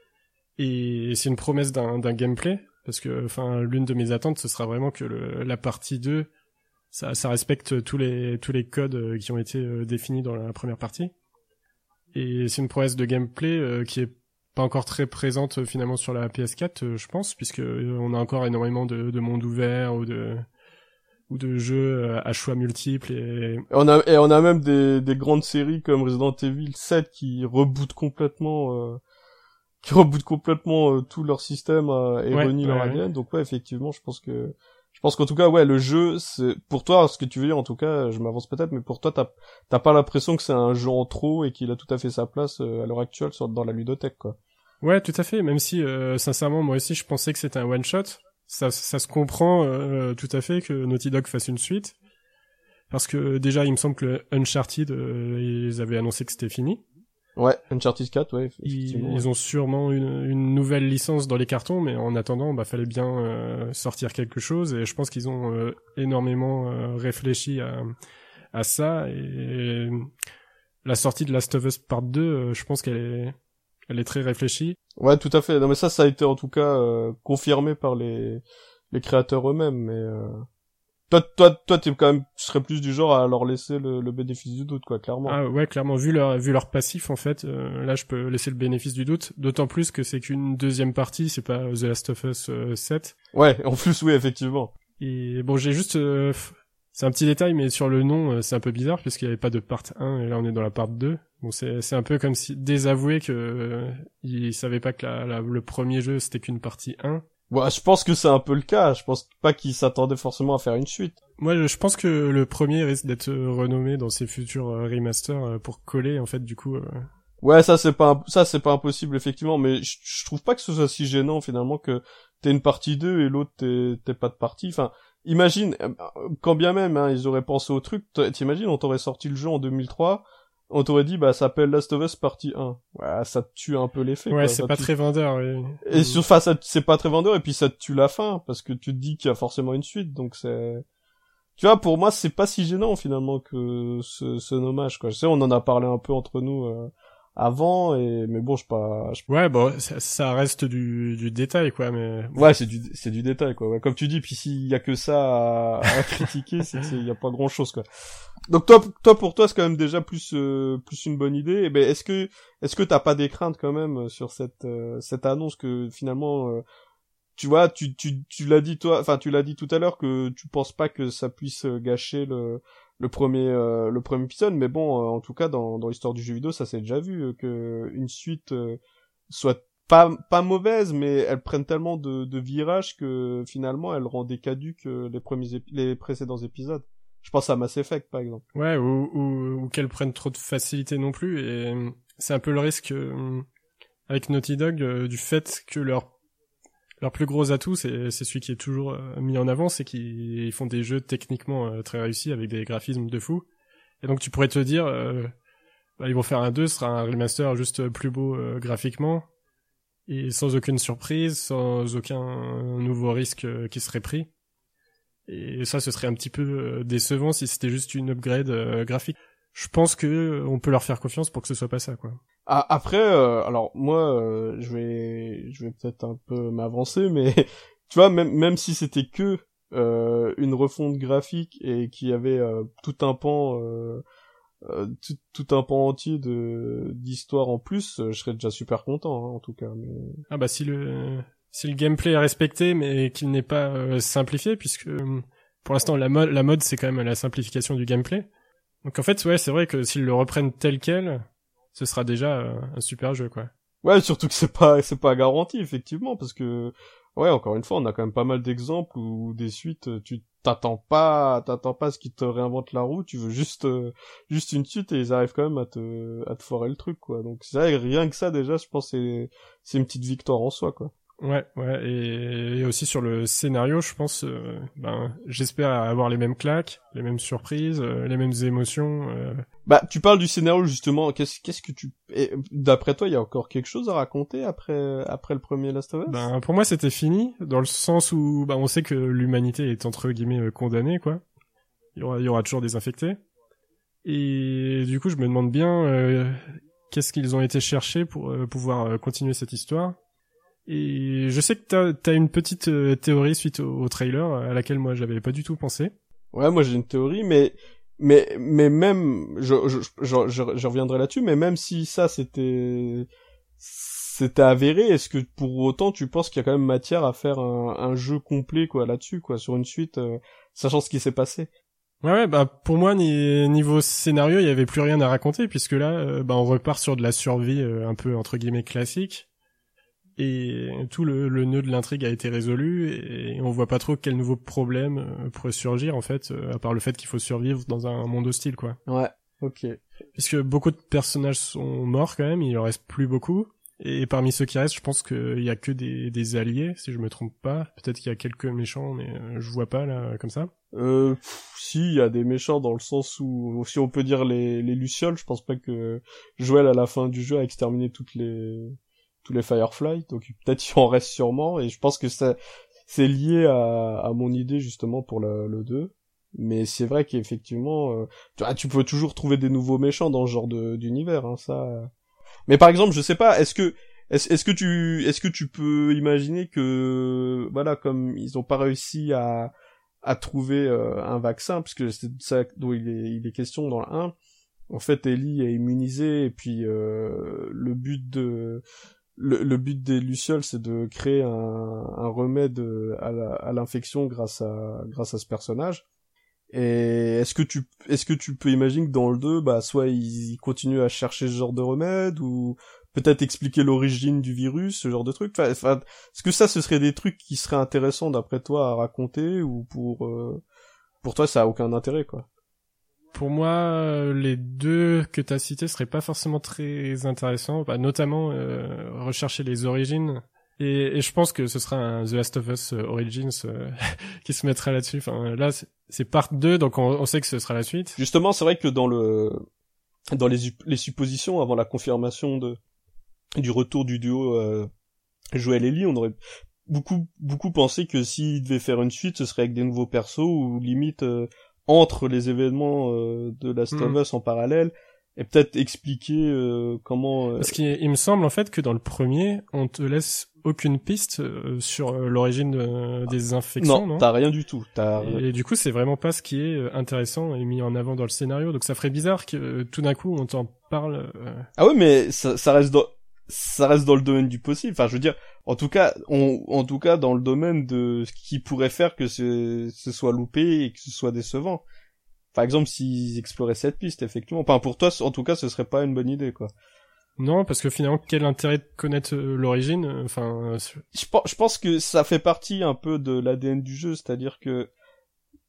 Et c'est une promesse d'un gameplay parce que enfin l'une de mes attentes ce sera vraiment que la partie 2 ça, ça respecte tous les tous les codes euh, qui ont été euh, définis dans la première partie. Et c'est une promesse de gameplay qui est pas encore très présente euh, finalement sur la PS4, euh, je pense, puisque euh, on a encore énormément de, de mondes ouverts ou de ou de jeux à choix multiples et on a et on a même des, des grandes séries comme Resident Evil 7 qui rebootent complètement euh, qui rebootent complètement tout leur système euh, et ouais, leur ADN donc ouais effectivement je pense que je pense qu'en tout cas ouais le jeu c'est pour toi ce que tu veux dire en tout cas je m'avance peut-être mais pour toi t'as t'as pas l'impression que c'est un jeu en trop et qu'il a tout à fait sa place à l'heure actuelle sur dans la ludothèque quoi Ouais, tout à fait. Même si, euh, sincèrement, moi aussi, je pensais que c'était un one shot. Ça, ça se comprend euh, tout à fait que Naughty Dog fasse une suite, parce que déjà, il me semble que Uncharted, euh, ils avaient annoncé que c'était fini. Ouais, Uncharted 4, ouais. Ils, ont sûrement une, une, nouvelle licence dans les cartons, mais en attendant, bah fallait bien sortir quelque chose, et je pense qu'ils ont énormément réfléchi à, à ça. Et la sortie de Last of Us Part 2, je pense qu'elle est elle est très réfléchie. Ouais, tout à fait. Non, mais ça, ça a été en tout cas euh, confirmé par les les créateurs eux-mêmes. Mais euh... toi, toi, toi, t'es quand même, tu serais plus du genre à leur laisser le, le bénéfice du doute, quoi, clairement. Ah ouais, clairement. Vu leur vu leur passif, en fait, euh, là, je peux laisser le bénéfice du doute. D'autant plus que c'est qu'une deuxième partie, c'est pas The Last of Us 7. Euh, ouais, en plus, oui, effectivement. Et bon, j'ai juste c'est un petit détail, mais sur le nom, c'est un peu bizarre puisqu'il n'y avait pas de part 1 et là on est dans la part 2. Bon, c'est c'est un peu comme si désavouer que euh, il savait pas que la, le premier jeu c'était qu'une partie 1 Ouais, je pense que c'est un peu le cas. Je pense pas qu'ils s'attendaient forcément à faire une suite. Moi, je pense que le premier risque d'être renommé dans ses futurs euh, remasters euh, pour coller, en fait, du coup. Euh. Ouais, ça c'est pas ça c'est pas impossible effectivement, mais je, je, trouve pas que ce soit si gênant finalement que t'es une partie 2 et l'autre t'es pas de partie. Enfin, imagine quand bien même hein, ils auraient pensé au truc. T'imagines, on t'aurait sorti le jeu en 2003 on t'aurait dit bah ça s'appelle Last of Us partie 1. Ouais, ça tue un peu l'effet. Ouais, c'est pas très vendeur. Oui. Et sur face, c'est pas très vendeur et puis ça tue la fin parce que tu te dis qu'il y a forcément une suite, donc c'est. Tu vois, pour moi, c'est pas si gênant finalement que ce, ce nommage quoi. Je sais, on en a parlé un peu entre nous euh, avant et mais bon je pas ouais bon ça, reste du, du détail quoi mais ouais c'est du c'est du détail quoi. Ouais. comme tu dis puis s'il y a que ça à, à critiquer c'est il y a pas grand chose quoi. Donc toi toi pour toi c'est quand même déjà plus euh, plus une bonne idée. Et eh ben est-ce que est-ce que t'as pas des craintes quand même euh, sur cette euh, cette annonce que finalement tu vois tu tu tu l'as dit toi enfin tu l'as dit tout à l'heure que tu penses pas que ça puisse gâcher le le premier euh, le premier épisode mais bon euh, en tout cas dans dans l'histoire du jeu vidéo ça s'est déjà vu euh, que une suite soit pas pas mauvaise mais elle prenne tellement de, de virages que finalement elle rend caduques les premiers les précédents épisodes. Je pense à Mass Effect par exemple. Ouais ou ou, ou qu'elle prenne trop de facilité non plus et c'est un peu le risque avec Naughty Dog du fait que leur leur plus gros atout, c'est celui qui est toujours euh, mis en avant, c'est qu'ils font des jeux techniquement euh, très réussis avec des graphismes de fou. Et donc tu pourrais te dire, euh, bah, ils vont faire un 2, ce sera un remaster juste plus beau graphiquement, et sans aucune surprise, sans aucun nouveau risque qui serait pris. Et ça, ce serait un petit peu décevant si c'était juste une upgrade graphique. Je pense que on peut leur faire confiance pour que ce soit pas ça, quoi. Ah, après, euh, alors moi, euh, je vais, je vais peut-être un peu m'avancer, mais tu vois, même même si c'était que euh, une refonte graphique et qu'il y avait tout un pan, tout, tout, un pan entier de d'histoire en plus, je serais déjà super content, hein, en tout cas. Ah bah si le si le gameplay est respecté, mais qu'il n'est pas simplifié, puisque pour l'instant la mode la mode c'est quand même la simplification du gameplay. Donc en fait, ouais, c'est vrai que s'ils le reprennent tel quel ce sera déjà euh, un super jeu, quoi. Ouais, surtout que c'est pas, c'est pas garanti, effectivement, parce que, ouais, encore une fois, on a quand même pas mal d'exemples où des suites, tu t'attends pas, t'attends pas à ce qu'ils te réinventent la roue, tu veux juste, euh, juste une suite et ils arrivent quand même à te, à te foirer le truc, quoi. Donc, vrai, rien que ça, déjà, je pense c'est, c'est une petite victoire en soi, quoi. Ouais, ouais, et, aussi sur le scénario, je pense, euh, ben, j'espère avoir les mêmes claques, les mêmes surprises, euh, les mêmes émotions. Euh. Bah, tu parles du scénario justement. Qu'est-ce, qu'est-ce que tu, d'après toi, il y a encore quelque chose à raconter après, après le premier Last of Us? Ben, pour moi, c'était fini dans le sens où, ben, on sait que l'humanité est entre guillemets condamnée, quoi. Il y aura, il y aura toujours des infectés. Et du coup, je me demande bien qu'est-ce qu'ils ont été chercher pour pouvoir continuer cette histoire et je sais que t'as as une petite euh, théorie suite au, trailer à laquelle moi j'avais pas du tout pensé. Ouais, moi j'ai une théorie, mais mais mais même je je je, je, reviendrai là-dessus, mais même si ça c'était c'était avéré, est-ce que pour autant tu penses qu'il y a quand même matière à faire un, un jeu complet quoi là-dessus quoi sur une suite, euh, sachant ce qui s'est passé? Ouais, ouais, bah pour moi niveau scénario, il y avait plus rien à raconter puisque là, euh, bah on repart sur de la survie un peu entre guillemets classique et tout le, le nœud de l'intrigue a été résolu et on voit pas trop quel nouveau problème euh, pourrait surgir en fait euh, à part le fait qu'il faut survivre dans un monde hostile quoi. Ouais, ok. Puisque beaucoup de personnages sont morts quand même, il en reste plus beaucoup et parmi ceux qui restent, je pense qu'il y a que des, des alliés si je me trompe pas. Peut-être qu'il y a quelques méchants mais euh, je vois pas là comme ça. Euh, si, il y a des méchants dans le sens où, si on peut dire les, les Lucioles, je pense pas que Joël à la fin du jeu a exterminé toutes les, tous les Firefly, donc peut-être il en reste sûrement, et je pense que ça, c'est lié à, à mon idée justement pour le, le 2. Mais c'est vrai qu'effectivement, euh, tu, tu peux toujours trouver des nouveaux méchants dans ce genre d'univers, hein, ça. Mais par exemple, je sais pas, est-ce que est-ce est que tu est-ce que tu peux imaginer que voilà comme ils ont pas réussi à à trouver euh, un vaccin puisque c'est ça dont il est il est question dans le 1 en fait Ellie est immunisée et puis euh, le but de le, le, but des lucioles, c'est de créer un, un remède à l'infection grâce à grâce à ce personnage. Et est-ce que tu est-ce que tu peux imaginer que dans le 2, bah soit ils, continuent à chercher ce genre de remède ou peut-être expliquer l'origine du virus, ce genre de trucs. Enfin, est-ce que ça, ce serait des trucs qui seraient intéressants d'après toi à raconter ou pour euh, pour toi ça a aucun intérêt quoi? Pour moi, les deux que tu as cités seraient pas forcément très intéressants, bah, notamment euh, rechercher les origines. Et, et, je pense que ce sera un The Last of Us Origins qui se mettra là-dessus. Enfin, là, c'est part 2, donc on, sait que ce sera la suite. Justement, c'est vrai que dans le dans les, les suppositions avant la confirmation de du retour du duo euh, Joel Ellie, on aurait beaucoup beaucoup pensé que s'il devait faire une suite, ce serait avec des nouveaux persos ou limite euh, entre les événements euh, de Last of hmm. Us en parallèle et peut-être expliquer euh, comment. Parce qu'il me semble en fait que dans le premier, on te laisse aucune piste sur l'origine des infections. Non, t'as rien du tout. As... Et, du coup, c'est vraiment pas ce qui est intéressant et mis en avant dans le scénario. Donc ça ferait bizarre que tout d'un coup on t'en parle. Ah oui, mais ça, ça reste dans ça reste dans le domaine du possible. Enfin, je veux dire, en tout cas, on, en tout cas, dans le domaine de ce qui pourrait faire que ce, ce soit loupé et que ce soit décevant. Par exemple, s'ils exploraient cette piste, effectivement. Enfin, pour toi, en tout cas, ce serait pas une bonne idée, quoi. Non, parce que finalement, quel intérêt de connaître euh, l'origine Enfin, euh, je, je pense que ça fait partie un peu de l'ADN du jeu, c'est-à-dire que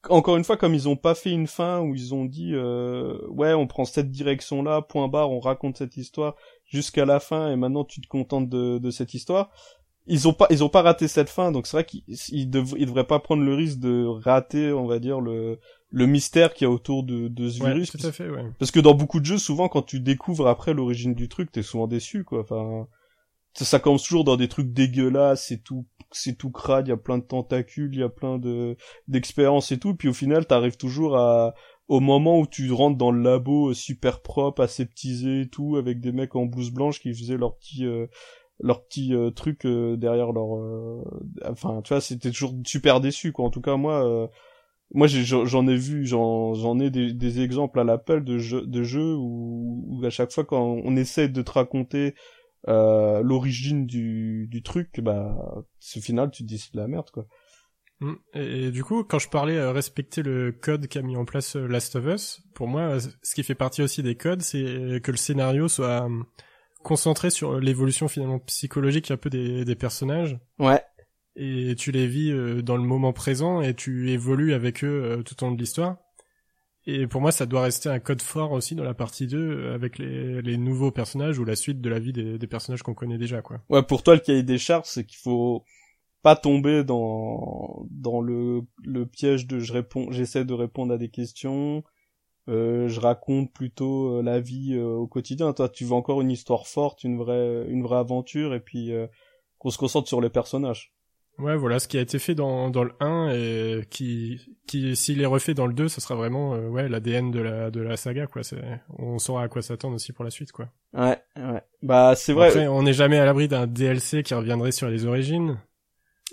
encore une fois, comme ils ont pas fait une fin où ils ont dit euh, ouais, on prend cette direction-là, point barre, on raconte cette histoire jusqu'à la fin et maintenant tu te contentes de, de cette histoire. Ils ont pas, ils ont pas raté cette fin, donc c'est vrai qu'ils ils, devraient pas prendre le risque de rater, on va dire le le mystère qu'il y a autour de, de ce virus. Tout à fait, ouais. Parce que dans beaucoup de jeux, souvent quand tu découvres après l'origine du truc, t'es souvent déçu, quoi. Enfin, ça, commence toujours dans des trucs dégueulasses, c'est tout, c'est tout crade, il y a plein de tentacules, il y a plein de d'expériences et tout, puis au final, t'arrives toujours à au moment où tu rentres dans le labo euh, super propre, aseptisé et tout, avec des mecs en blouse blanche qui faisaient leur petit euh, leur petit euh, truc derrière leur enfin tu vois c'était toujours super déçu quoi en tout cas moi moi j'en ai, vu j'en j'en ai des, des exemples à l'appel de jeux de jeux où, à chaque fois quand on essaie de te raconter euh, l'origine du, du truc, bah, ce final, tu dis c'est de la merde, quoi. Mm. Et, du coup, quand je parlais euh, respecter le code qu'a mis en place euh, Last of Us, pour moi, ce qui fait partie aussi des codes, c'est que le scénario soit concentré sur l'évolution finalement psychologique un peu des, des personnages. Ouais. Et tu les vis dans le moment présent et tu évolues avec eux tout au long de l'histoire. Et pour moi, ça doit rester un code fort aussi dans la partie 2 euh, avec les, les nouveaux personnages ou la suite de la vie des, des personnages qu'on connaît déjà, quoi. Ouais, pour toi, le cahier des charges, c'est qu'il faut pas tomber dans dans le le piège de je réponds, j'essaie de répondre à des questions, euh, je raconte plutôt euh, la vie euh, au quotidien. Toi, tu veux encore une histoire forte, une vraie une vraie aventure, et puis qu'on se concentre sur les personnages. Ouais, voilà ce qui a été fait dans, dans le 1 et qui, qui s'il est refait dans le 2, ce sera vraiment euh, ouais l'ADN de la de la saga quoi. C'est, on saura à quoi s'attendre aussi pour la suite quoi. Ouais, ouais. Bah c'est vrai. Après, on n'est jamais à l'abri d'un DLC qui reviendrait sur les origines.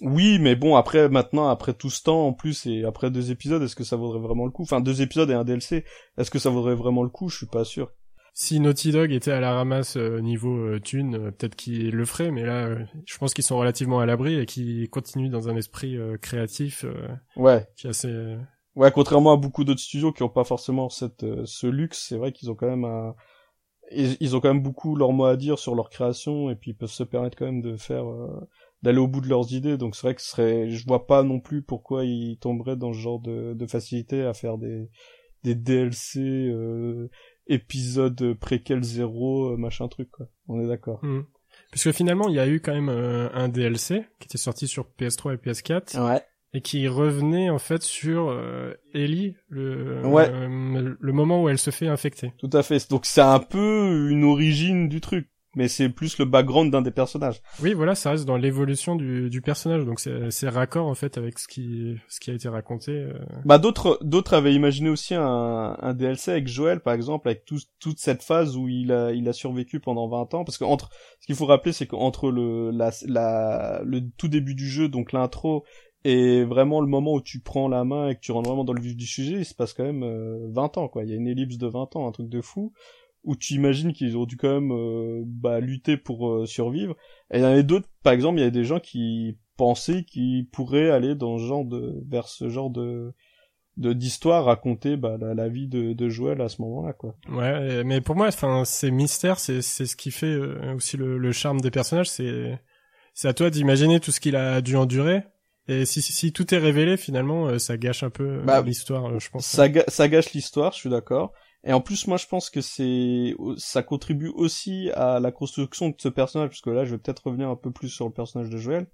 Oui, mais bon après maintenant après tout ce temps en plus et après deux épisodes, est-ce que ça vaudrait vraiment le coup? Enfin deux épisodes et un DLC, est-ce que ça vaudrait vraiment le coup? Je suis pas sûr si Naughty Dog était à la ramasse euh, niveau euh, thune, euh, peut-être qu'ils le feraient, mais là, je pense qu'ils sont relativement à l'abri et qu'ils continuent dans un esprit créatif. ouais. Qui est assez. Ouais, contrairement à beaucoup d'autres studios qui ont pas forcément cette ce luxe, c'est vrai qu'ils ont quand même un... ils, ont quand même beaucoup leur mot à dire sur leur création et puis ils peuvent se permettre quand même de faire d'aller au bout de leurs idées. Donc c'est vrai que ce serait, je vois pas non plus pourquoi ils tomberaient dans ce genre de, de facilité à faire des des DLC euh, épisode préquel zéro, euh, machin truc, quoi. On est d'accord. Mmh. Parce que finalement, il y a eu quand même euh, un DLC qui était sorti sur PS3 et PS4. Ouais. Et qui revenait en fait sur euh, Ellie, le, euh, le moment où elle se fait infecter. Tout à fait. Donc c'est un peu une origine du truc mais c'est plus le background d'un des personnages. Oui, voilà, ça reste dans l'évolution du, du personnage, donc c'est raccord en fait avec ce qui ce qui a été raconté. Euh. Bah d'autres d'autres avaient imaginé aussi un, un DLC avec Joël par exemple, avec tout, toute cette phase où il a il a survécu pendant 20 ans, parce que entre ce qu'il faut rappeler c'est qu'entre le la, la le tout début du jeu, donc l'intro et vraiment le moment où tu prends la main et que tu rentres vraiment dans le vif du sujet, il se passe quand même 20 euh, ans quoi. Il y a une ellipse de 20 ans, un truc de fou où tu imagines qu'ils ont dû quand même euh, bah, lutter pour euh, survivre. Et il y en avait d'autres, par exemple, il y a des gens qui pensaient qu'ils pourraient aller dans ce genre de vers ce genre de de d'histoire raconter bah, la, vie de, de Joël à ce moment-là quoi. Ouais, mais pour moi, enfin, ces mystères, c'est c'est ce qui fait euh, aussi le, le charme des personnages. C'est c'est à toi d'imaginer tout ce qu'il a dû endurer. Et si, si, si tout est révélé, finalement, ça gâche un peu bah, l'histoire, je pense. Ça, ça gâche l'histoire, je suis d'accord. Et en plus, moi, je pense que c'est, ça contribue aussi à la construction de ce personnage, parce que là, je vais peut-être revenir un peu plus sur le personnage de Joël.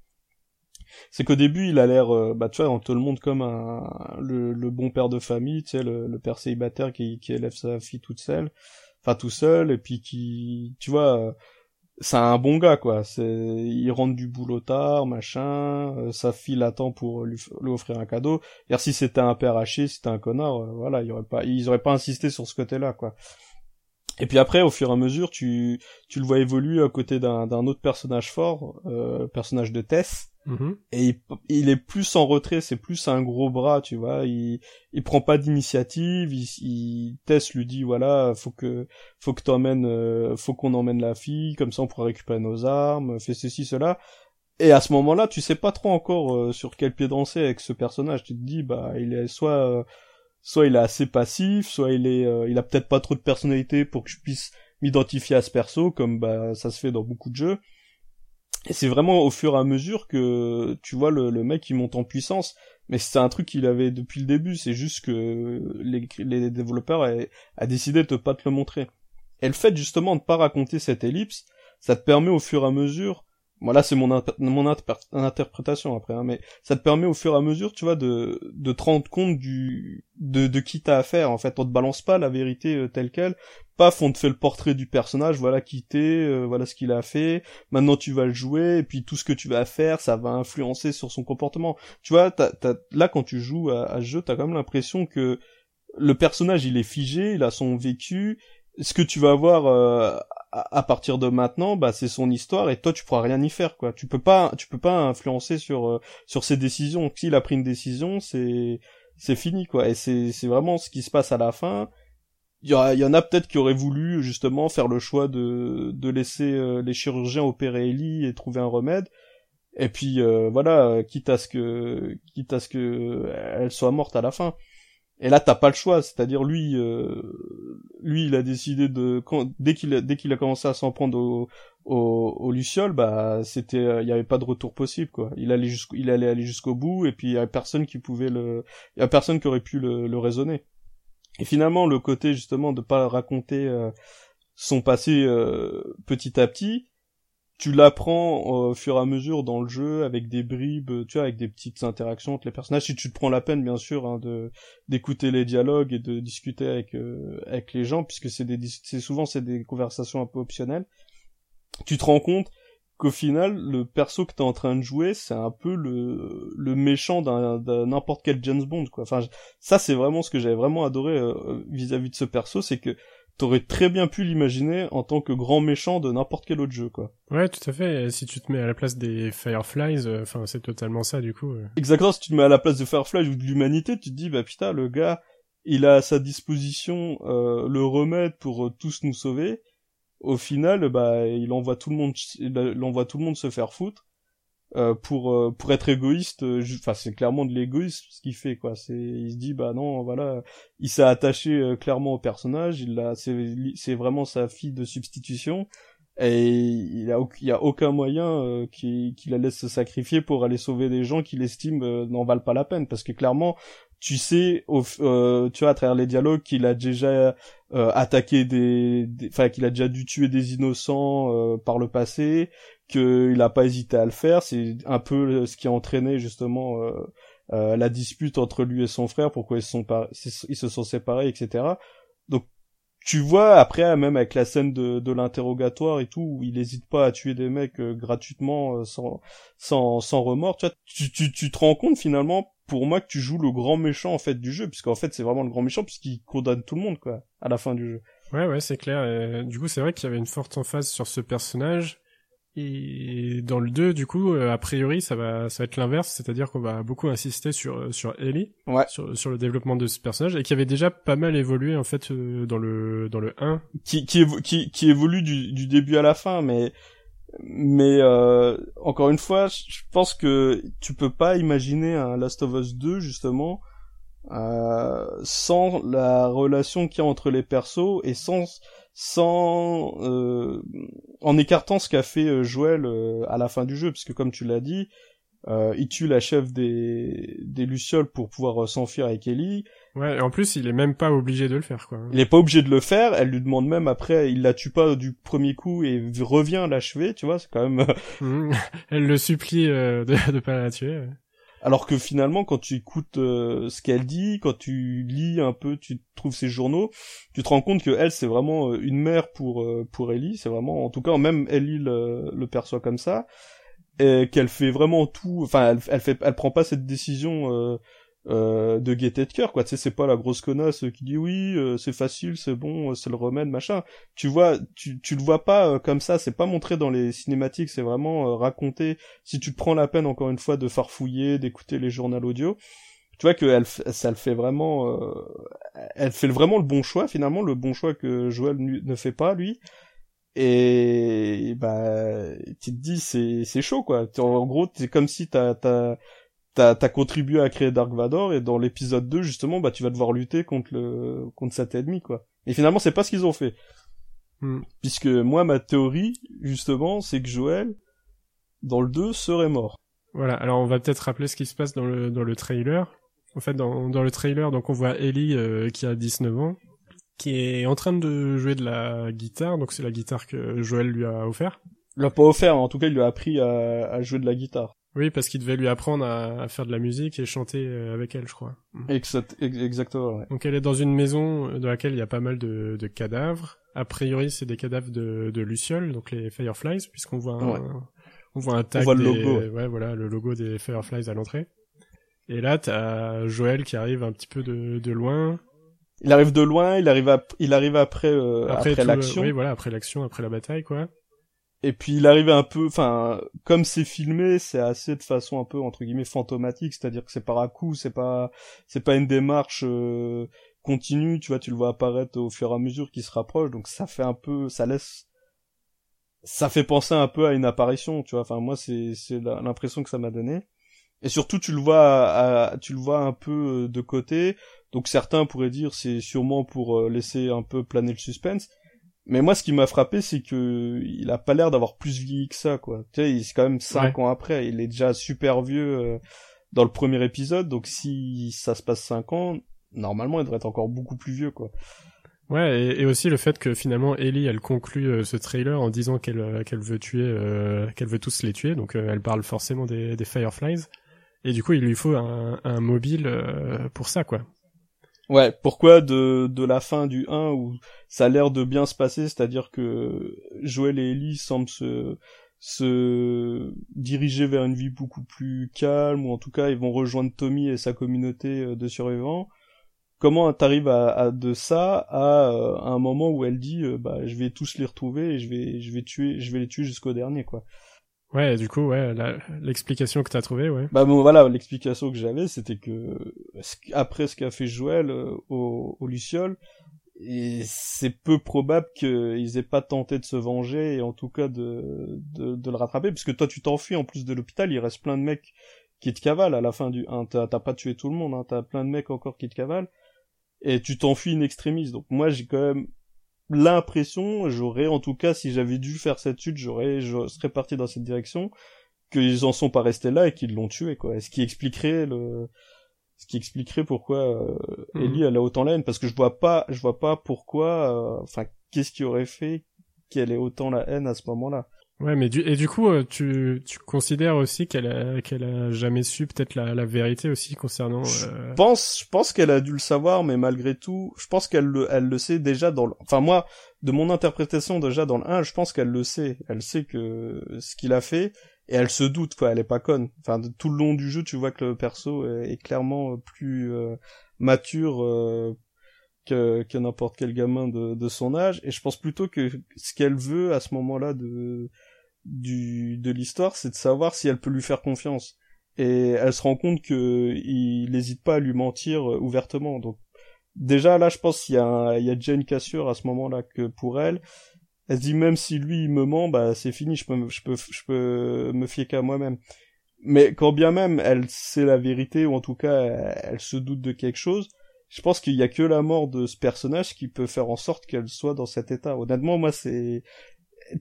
C'est qu'au début il a l'air euh, bah tu vois on te le montre comme un le, bon père de famille tu sais le, père célibataire qui, qui élève sa fille toute seule enfin tout seul et puis qui tu vois euh, c'est un bon gars quoi. C'est il rentre du boulot tard machin euh, sa fille l'attend pour lui, offrir un cadeau. Et si c'était un père haché c'était un connard voilà il aurait pas ils auraient pas insisté sur ce côté là quoi. Et puis après, au fur et à mesure, tu, tu le vois évoluer à côté d'un, d'un autre personnage fort, euh, personnage de Tess, mm-hmm. et il, est plus en retrait, c'est plus un gros bras, tu vois. Il, prend pas d'initiative. Il, il, Tess lui dit voilà, faut que, faut que t'emmènes, euh, faut qu'on emmène la fille, comme ça on pourra récupérer nos armes, fais ceci, cela. Et à ce moment-là, tu sais pas trop encore euh, sur quel pied danser avec ce personnage. Tu te dis bah il est soit euh, soit il est assez passif, soit il est, il a peut-être pas trop de personnalité pour que je puisse m'identifier à ce perso, comme bah ça se fait dans beaucoup de jeux. Et c'est vraiment au fur et à mesure que tu vois le, le mec qui monte en puissance. Mais c'est un truc qu'il avait depuis le début, c'est juste que les, développeurs a, décidé de pas te le montrer. Et le fait justement de pas raconter cette ellipse, ça te permet au fur et à mesure voilà, c'est mon, mon interprétation après, hein, mais ça te permet au fur et à mesure, tu vois, de, de te rendre compte du, de, de qui t'as affaire. En fait, on te balance pas la vérité euh, telle quelle. Paf, on te fait le portrait du personnage, voilà qui t'es, euh, voilà ce qu'il a fait. Maintenant, tu vas le jouer, et puis tout ce que tu vas faire, ça va influencer sur son comportement. Tu vois, là, quand tu joues à, à ce jeu, t'as quand même l'impression que le personnage, il est figé, il a son vécu, ce que tu vas avoir euh, à partir de maintenant, bah c'est son histoire et toi tu pourras rien y faire quoi. Tu peux pas, tu peux pas influencer sur euh, sur ses décisions. S'il a pris une décision, c'est c'est fini quoi. Et c'est c'est vraiment ce qui se passe à la fin. Il y, en a peut-être qui auraient voulu justement faire le choix de de laisser euh, les chirurgiens opérer Ellie et trouver un remède. Et puis euh, voilà, quitte à ce que quitte à ce que elle soit morte à la fin. Et là, t'as pas le choix, c'est-à-dire lui, euh, lui, il a décidé de dès qu'il dès qu'il a commencé à s'en prendre au, au, au Luciole, bah c'était, il y avait pas de retour possible quoi. Il allait allait aller jusqu'au bout et puis il y a personne qui pouvait le, il y a personne qui aurait pu le raisonner. Et finalement, le côté justement de pas raconter euh, son passé euh, petit à petit, tu l'apprends au fur et à mesure dans le jeu avec des bribes, tu vois, avec des petites interactions entre les personnages. Si tu te prends la peine, bien sûr, hein, de d'écouter les dialogues et de discuter avec euh, avec les gens, puisque c'est des c'est souvent c'est des conversations un peu optionnelles. Tu te rends compte qu'au final, le perso que t'es en train de jouer, c'est un peu le le méchant d'un n'importe quel James Bond, quoi. Enfin, ça c'est vraiment ce que j'avais vraiment adoré euh, vis à -vis de ce perso, c'est que t'aurais très bien pu l'imaginer en tant que grand méchant de n'importe quel autre jeu, quoi. Ouais, tout à fait. Si tu te mets à la place des Fireflies, euh, enfin, c'est totalement ça, du coup. Exactement, si tu te mets à la place de Fireflies ou de l'humanité, tu te dis, bah putain, le gars, il a à sa disposition euh, le remède pour euh, tous nous sauver. Au final, bah, il envoie tout le monde, il envoie tout le monde se faire foutre. Euh, pour euh, pour être égoïste euh, enfin c'est clairement de l'égoïsme ce qu'il fait quoi c'est il se dit bah non voilà il s'est attaché clairement au personnage il a c'est vraiment sa fille de substitution et il a il y a aucun moyen qui qui la laisse se sacrifier pour aller sauver des gens qu'il estime n'en valent pas la peine parce que clairement tu sais au, tu vois à travers les dialogues qu'il a déjà attaqué des enfin qu'il a déjà dû tuer des innocents par le passé qu'il n'a pas hésité à le faire. C'est un peu ce qui a entraîné justement euh, euh, la dispute entre lui et son frère, pourquoi ils se sont, ils se sont séparés, etc. Donc tu vois après même avec la scène de, de l'interrogatoire et tout où il hésite pas à tuer des mecs euh, gratuitement euh, sans sans sans remords tu, vois, tu, tu tu te rends compte finalement pour moi que tu joues le grand méchant en fait du jeu puisqu'en fait c'est vraiment le grand méchant puisqu'il condamne tout le monde quoi à la fin du jeu. Ouais ouais c'est clair du coup c'est vrai qu'il y avait une forte emphase sur ce personnage et dans le 2, du coup, euh, a priori, ça va, ça va être l'inverse, c'est-à-dire qu'on va beaucoup insister sur euh, sur Ellie, ouais. sur, sur le développement de ce personnage, et qui avait déjà pas mal évolué en fait euh, dans le dans le 1. Qui qui, qui, qui évolue du, du début à la fin, mais mais euh, encore une fois, je pense que tu peux pas imaginer un Last of Us 2 justement euh, sans la relation qu'il y a entre les persos et sans sans euh, en écartant ce qu'a fait euh, Joël euh, à la fin du jeu puisque comme tu l'as dit euh, il tue la chef des des lucioles pour pouvoir s'enfuir avec Ellie. Ouais et en plus il est même pas obligé de le faire quoi. Il est pas obligé de le faire elle lui demande même après il la tue pas du premier coup et revient l'achever tu vois c'est quand même mmh. elle le supplie de de pas la tuer alors que finalement, quand tu écoutes euh, ce qu'elle dit, quand tu lis un peu, tu trouves ses journaux, tu te rends compte que elle, c'est vraiment euh, une mère pour euh, pour Ellie. C'est vraiment, en tout cas, même Ellie le, le perçoit comme ça, et qu'elle fait vraiment tout. Enfin, elle, elle fait, elle prend pas cette décision euh, de gaieté de cœur quoi. Tu sais c'est pas la grosse connasse qui dit oui euh, c'est facile c'est bon c'est le remède machin. Tu vois tu tu le vois pas euh, comme ça. C'est pas montré dans les cinématiques c'est vraiment raconté. Si tu te prends la peine encore une fois de farfouiller d'écouter les journaux audio tu vois que elle, ça le fait vraiment elle fait vraiment le bon choix finalement le bon choix que Joël ne fait pas lui. Et bah tu te dis c'est c'est chaud quoi. En gros c'est comme si t'as t'as t'as as contribué à créer Dark Vador et dans l'épisode 2 justement bah tu vas devoir lutter contre le contre cet ennemi quoi. Et finalement c'est pas ce qu'ils ont fait. Hmm. Puisque moi ma théorie justement c'est que Joël dans le 2 serait mort. Voilà, alors on va peut-être rappeler ce qui se passe dans le dans le trailer. En fait dans dans le trailer donc on voit Ellie euh, qui a 19 ans qui est en train de jouer de la guitare donc c'est la guitare que Joël lui a offert. Il l'a pas offert, en tout cas il lui a appris à, à jouer de la guitare. Oui, parce qu'il devait lui apprendre à, faire de la musique et chanter euh, avec elle, je crois. Mm. Exact, exactement. Ouais. Donc elle est dans une maison dans laquelle il y a pas mal de, de cadavres. A priori, c'est des cadavres de, de lucioles, donc les Fireflies, puisqu'on voit un, on voit un tag. On voit le logo. Ouais, voilà, le logo des Fireflies à l'entrée. Et là, t'as Joël qui arrive un petit peu de, de loin. Il arrive de loin, il arrive, il arrive après, euh, après, après l'action. oui, voilà, après l'action, après la bataille, quoi. Et puis il arrivait un peu, enfin, comme c'est filmé, c'est assez de façon un peu entre guillemets fantomatique, c'est-à-dire que c'est par à coup, c'est pas, c'est pas une démarche euh, continue, tu vois, tu le vois apparaître au fur et à mesure qu'il se rapproche, donc ça fait un peu, ça laisse, ça fait penser un peu à une apparition, tu vois. Enfin moi c'est c'est l'impression que ça m'a donné. Et surtout tu le vois, tu le vois un peu euh, de côté, donc certains pourraient dire c'est sûrement pour euh, laisser un peu planer le suspense. Mais moi, ce qui m'a frappé, c'est que il a pas l'air d'avoir plus vieilli que ça, quoi. Tu sais, il est quand même cinq ans après. Il est déjà super vieux euh, dans le premier épisode. Donc, si ça se passe cinq ans, normalement, il devrait être encore beaucoup plus vieux, quoi. Ouais, et, aussi le fait que finalement Ellie, elle conclut euh, ce trailer en disant qu'elle euh, qu'elle veut tuer, qu'elle veut tous les tuer. Donc, elle parle forcément des, des Fireflies. Et du coup, il lui faut un, un mobile pour ça, quoi. Ouais, pourquoi de, de la fin du 1 où ça a l'air de bien se passer, c'est-à-dire que Joël et Ellie semblent se, se diriger vers une vie beaucoup plus calme, ou en tout cas ils vont rejoindre Tommy et sa communauté euh, de survivants. Comment t'arrives à, à, de ça à, euh, à, un moment où elle dit euh, bah je vais tous les retrouver et je vais je vais tuer je vais les tuer jusqu'au dernier quoi. Ouais, du coup, ouais, l'explication que t'as trouvée, ouais. Bah bon, voilà, l'explication que j'avais, c'était que après ce qu'a fait Joël euh, au, au c'est peu probable qu'ils aient pas tenté de se venger et en tout cas de, de, le rattraper, puisque toi tu t'enfuis en plus de l'hôpital, il reste plein de mecs qui te cavalent à la fin du 1. T'as pas tué tout le monde, hein, t'as plein de mecs encore qui te cavalent, et tu t'enfuis in extremis. Donc moi j'ai quand même l'impression, j'aurais en tout cas, si j'avais dû faire cette chute, j'aurais, je serais parti dans cette direction, qu'ils en sont pas restés là et qu'ils l'ont tué, quoi. Ce qui expliquerait le, ce qui expliquerait pourquoi euh, mhm. Ellie elle a autant la haine, parce que je vois pas, je vois pas pourquoi, euh, enfin, qu'est-ce qui aurait fait qu'elle ait autant la haine à ce moment-là. Ouais, mais du, et du coup, euh, tu, tu considères aussi qu'elle a, qu'elle a jamais su peut-être la, la vérité aussi concernant. Je euh, pense, je pense qu'elle a dû le savoir, mais malgré tout, je pense qu'elle le, elle le sait déjà dans. Le... Enfin moi, de mon interprétation déjà dans le 1, je pense qu'elle le sait. Elle sait que ce qu'il a fait et elle se doute quoi. Elle est pas conne. Enfin de, tout le long du jeu, tu vois que le perso est, clairement plus euh, mature. que, que n'importe quel gamin de, de son âge et je pense plutôt que ce qu'elle veut à ce moment-là de du de l'histoire, c'est de savoir si elle peut lui faire confiance. Et elle se rend compte que il n'hésite pas à lui mentir euh, ouvertement. Donc déjà là, je pense qu'il y a il y a déjà cassure à ce moment-là que pour elle, elle se dit même si lui il me ment, bah c'est fini, je peux je peux je peux me fier qu'à moi-même. mais quand bien même elle sait la vérité ou en tout cas elle, se doute de quelque chose, je pense qu'il y a que la mort de ce personnage qui peut faire en sorte qu'elle soit dans cet état. Honnêtement, moi c'est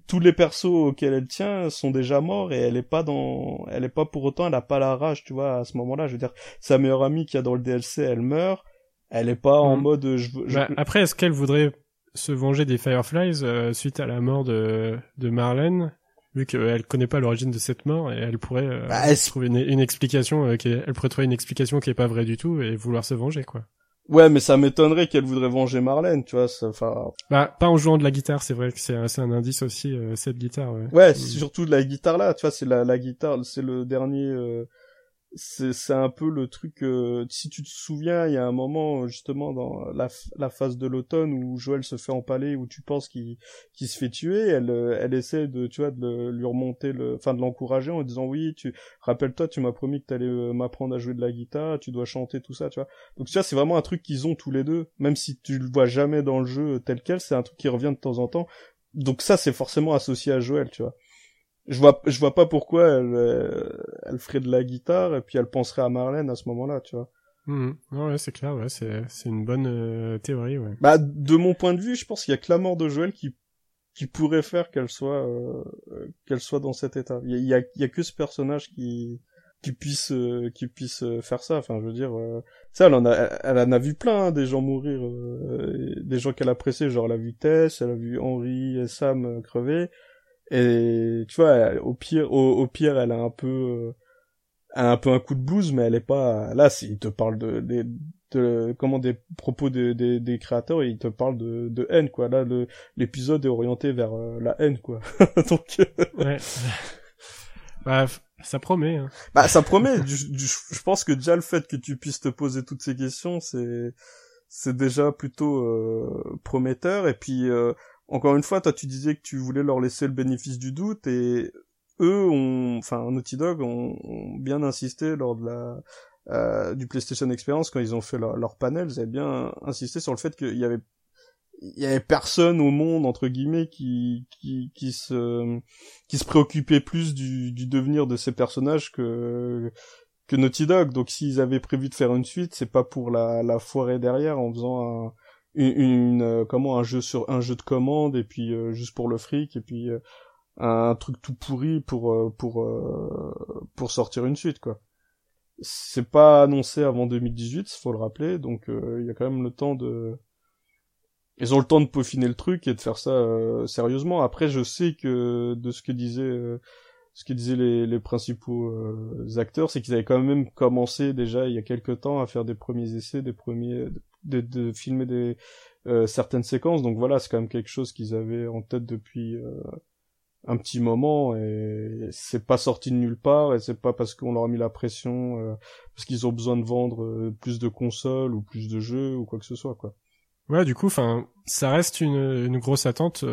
tous les persos auxquels elle tient sont déjà morts et elle est pas dans elle est pas pour autant elle a pas la rage, tu vois, à ce moment-là, je veux dire sa meilleure amie qui a dans le DLC, elle meurt, elle est pas en mhm. mode je, bah, après est-ce qu'elle voudrait se venger des Fireflies euh, suite à la mort de de Marlène vu qu'elle connaît pas l'origine de cette mort et elle pourrait euh, bah, trouver une, explication euh, qui elle pourrait trouver une explication qui est pas vraie du tout et vouloir se venger quoi. Ouais, mais ça m'étonnerait qu'elle voudrait venger Marlène, tu vois, enfin... Bah, pas en jouant de la guitare, c'est vrai que c'est un indice aussi, euh, cette guitare, ouais. Ouais, mm. surtout de la guitare là, tu vois, c'est la, la guitare, c'est le dernier, c'est c'est un peu le truc euh, si tu te souviens il y a un moment justement dans la, la phase de l'automne où Joël se fait empaler où tu penses qu'il qu'il se fait tuer elle euh, elle essaie de tu vois de lui remonter le enfin de l'encourager en disant oui tu rappelle-toi tu m'as promis que tu allais euh, m'apprendre à jouer de la guitare tu dois chanter tout ça tu vois. Donc tu vois c'est vraiment un truc qu'ils ont tous les deux même si tu le vois jamais dans le jeu tel quel c'est un truc qui revient de temps en temps. Donc ça c'est forcément associé à Joël tu vois je vois je vois pas pourquoi elle euh, elle ferait de la guitare et puis elle penserait à Marlène à ce moment-là tu vois. Mmh. ouais c'est clair ouais c'est c'est une bonne euh, théorie ouais. Bah de mon point de vue je pense qu'il y a que la mort de Joël qui qui pourrait faire qu'elle soit euh, qu'elle soit dans cet état. Il y a, il y a que ce personnage qui qui puisse qui puisse faire ça. Enfin je veux dire ça elle en a elle en a vu plein hein, des gens mourir des gens qu'elle appréciait genre la vitesse elle a vu Henri et Sam crever et tu vois, au pire, au, pire, elle a un peu, euh, elle a un peu un coup de blues, mais elle est pas. Là, s'il te parle de, de, de, comment des propos des, des créateurs, il te parle de, de haine, quoi. Là, l'épisode est orienté vers euh, la haine, quoi. Donc. Euh, ouais. bah, ça promet. Hein. Bah, ça promet. je pense que déjà le fait que tu puisses te poser toutes ces questions, c'est c'est déjà plutôt prometteur. Et puis encore une fois, toi tu disais que tu voulais leur laisser le bénéfice du doute et eux ont, enfin Naughty Dog ont, bien insisté lors de la euh, du PlayStation Experience quand ils ont fait leur, panel, ils avaient bien insisté sur le fait qu'il y avait il y avait personne au monde entre guillemets qui qui qui se qui se préoccupait plus du du devenir de ces personnages que que Naughty Dog. Donc s'ils avaient prévu de faire une suite, c'est pas pour la la foirer derrière en faisant un une, euh, comment un jeu sur un jeu de commande et puis euh, juste pour le fric et puis euh, un truc tout pourri pour pour pour sortir une suite quoi. C'est pas annoncé avant 2018, faut le rappeler, donc il y a quand même le temps de ils ont le temps de peaufiner le truc et de faire ça sérieusement. Après, je sais que de ce que disaient ce que disaient les, les principaux acteurs, c'est qu'ils avaient quand même commencé déjà il y a quelques temps à faire des premiers essais, des premiers de, de filmer des euh, certaines séquences. Donc voilà, c'est quand même quelque chose qu'ils avaient en tête depuis euh, un petit moment et c'est pas sorti de nulle part et c'est pas parce qu'on leur a mis la pression euh, parce qu'ils ont besoin de vendre plus de consoles ou plus de jeux ou quoi que ce soit quoi. Ouais, du coup, enfin, ça reste une, une grosse attente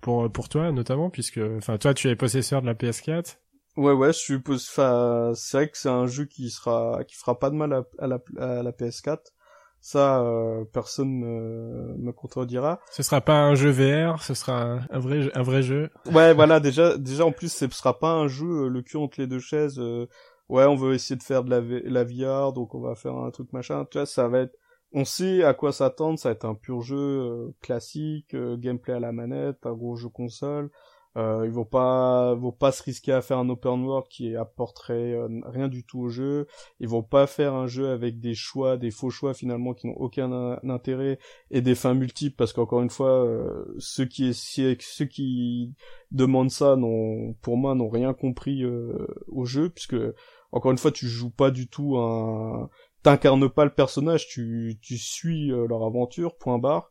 pour pour toi notamment puisque, enfin, toi, tu es possesseur de la PS4. Ouais, ouais, je suis, enfin, c'est vrai que c'est un jeu qui sera, qui fera pas de mal à, la, à la PS4. Ça, euh, personne ne me contredira. Ce sera pas un jeu VR, ce sera un, vrai, un vrai jeu. Ouais, voilà, déjà, déjà en plus, ce sera pas un jeu euh, le cul entre les deux chaises. Euh, ouais, on veut essayer de faire de la, la VR, donc on va faire un truc machin. Tu vois, ça va être, on sait à quoi s'attendre. Ça va être un pur jeu classique, gameplay à la manette, un gros jeu console. Euh, ils vont pas, vont pas se risquer à faire un open world qui apporterait euh, rien du tout au jeu. Ils vont pas faire un jeu avec des choix, des faux choix finalement qui n'ont aucun intérêt et des fins multiples parce qu'encore une fois, euh, ceux qui ceux qui demandent ça n'ont, pour moi, n'ont rien compris euh, au jeu puisque encore une fois, tu joues pas du tout un, t'incarnes pas le personnage, tu tu suis leur aventure, point barre.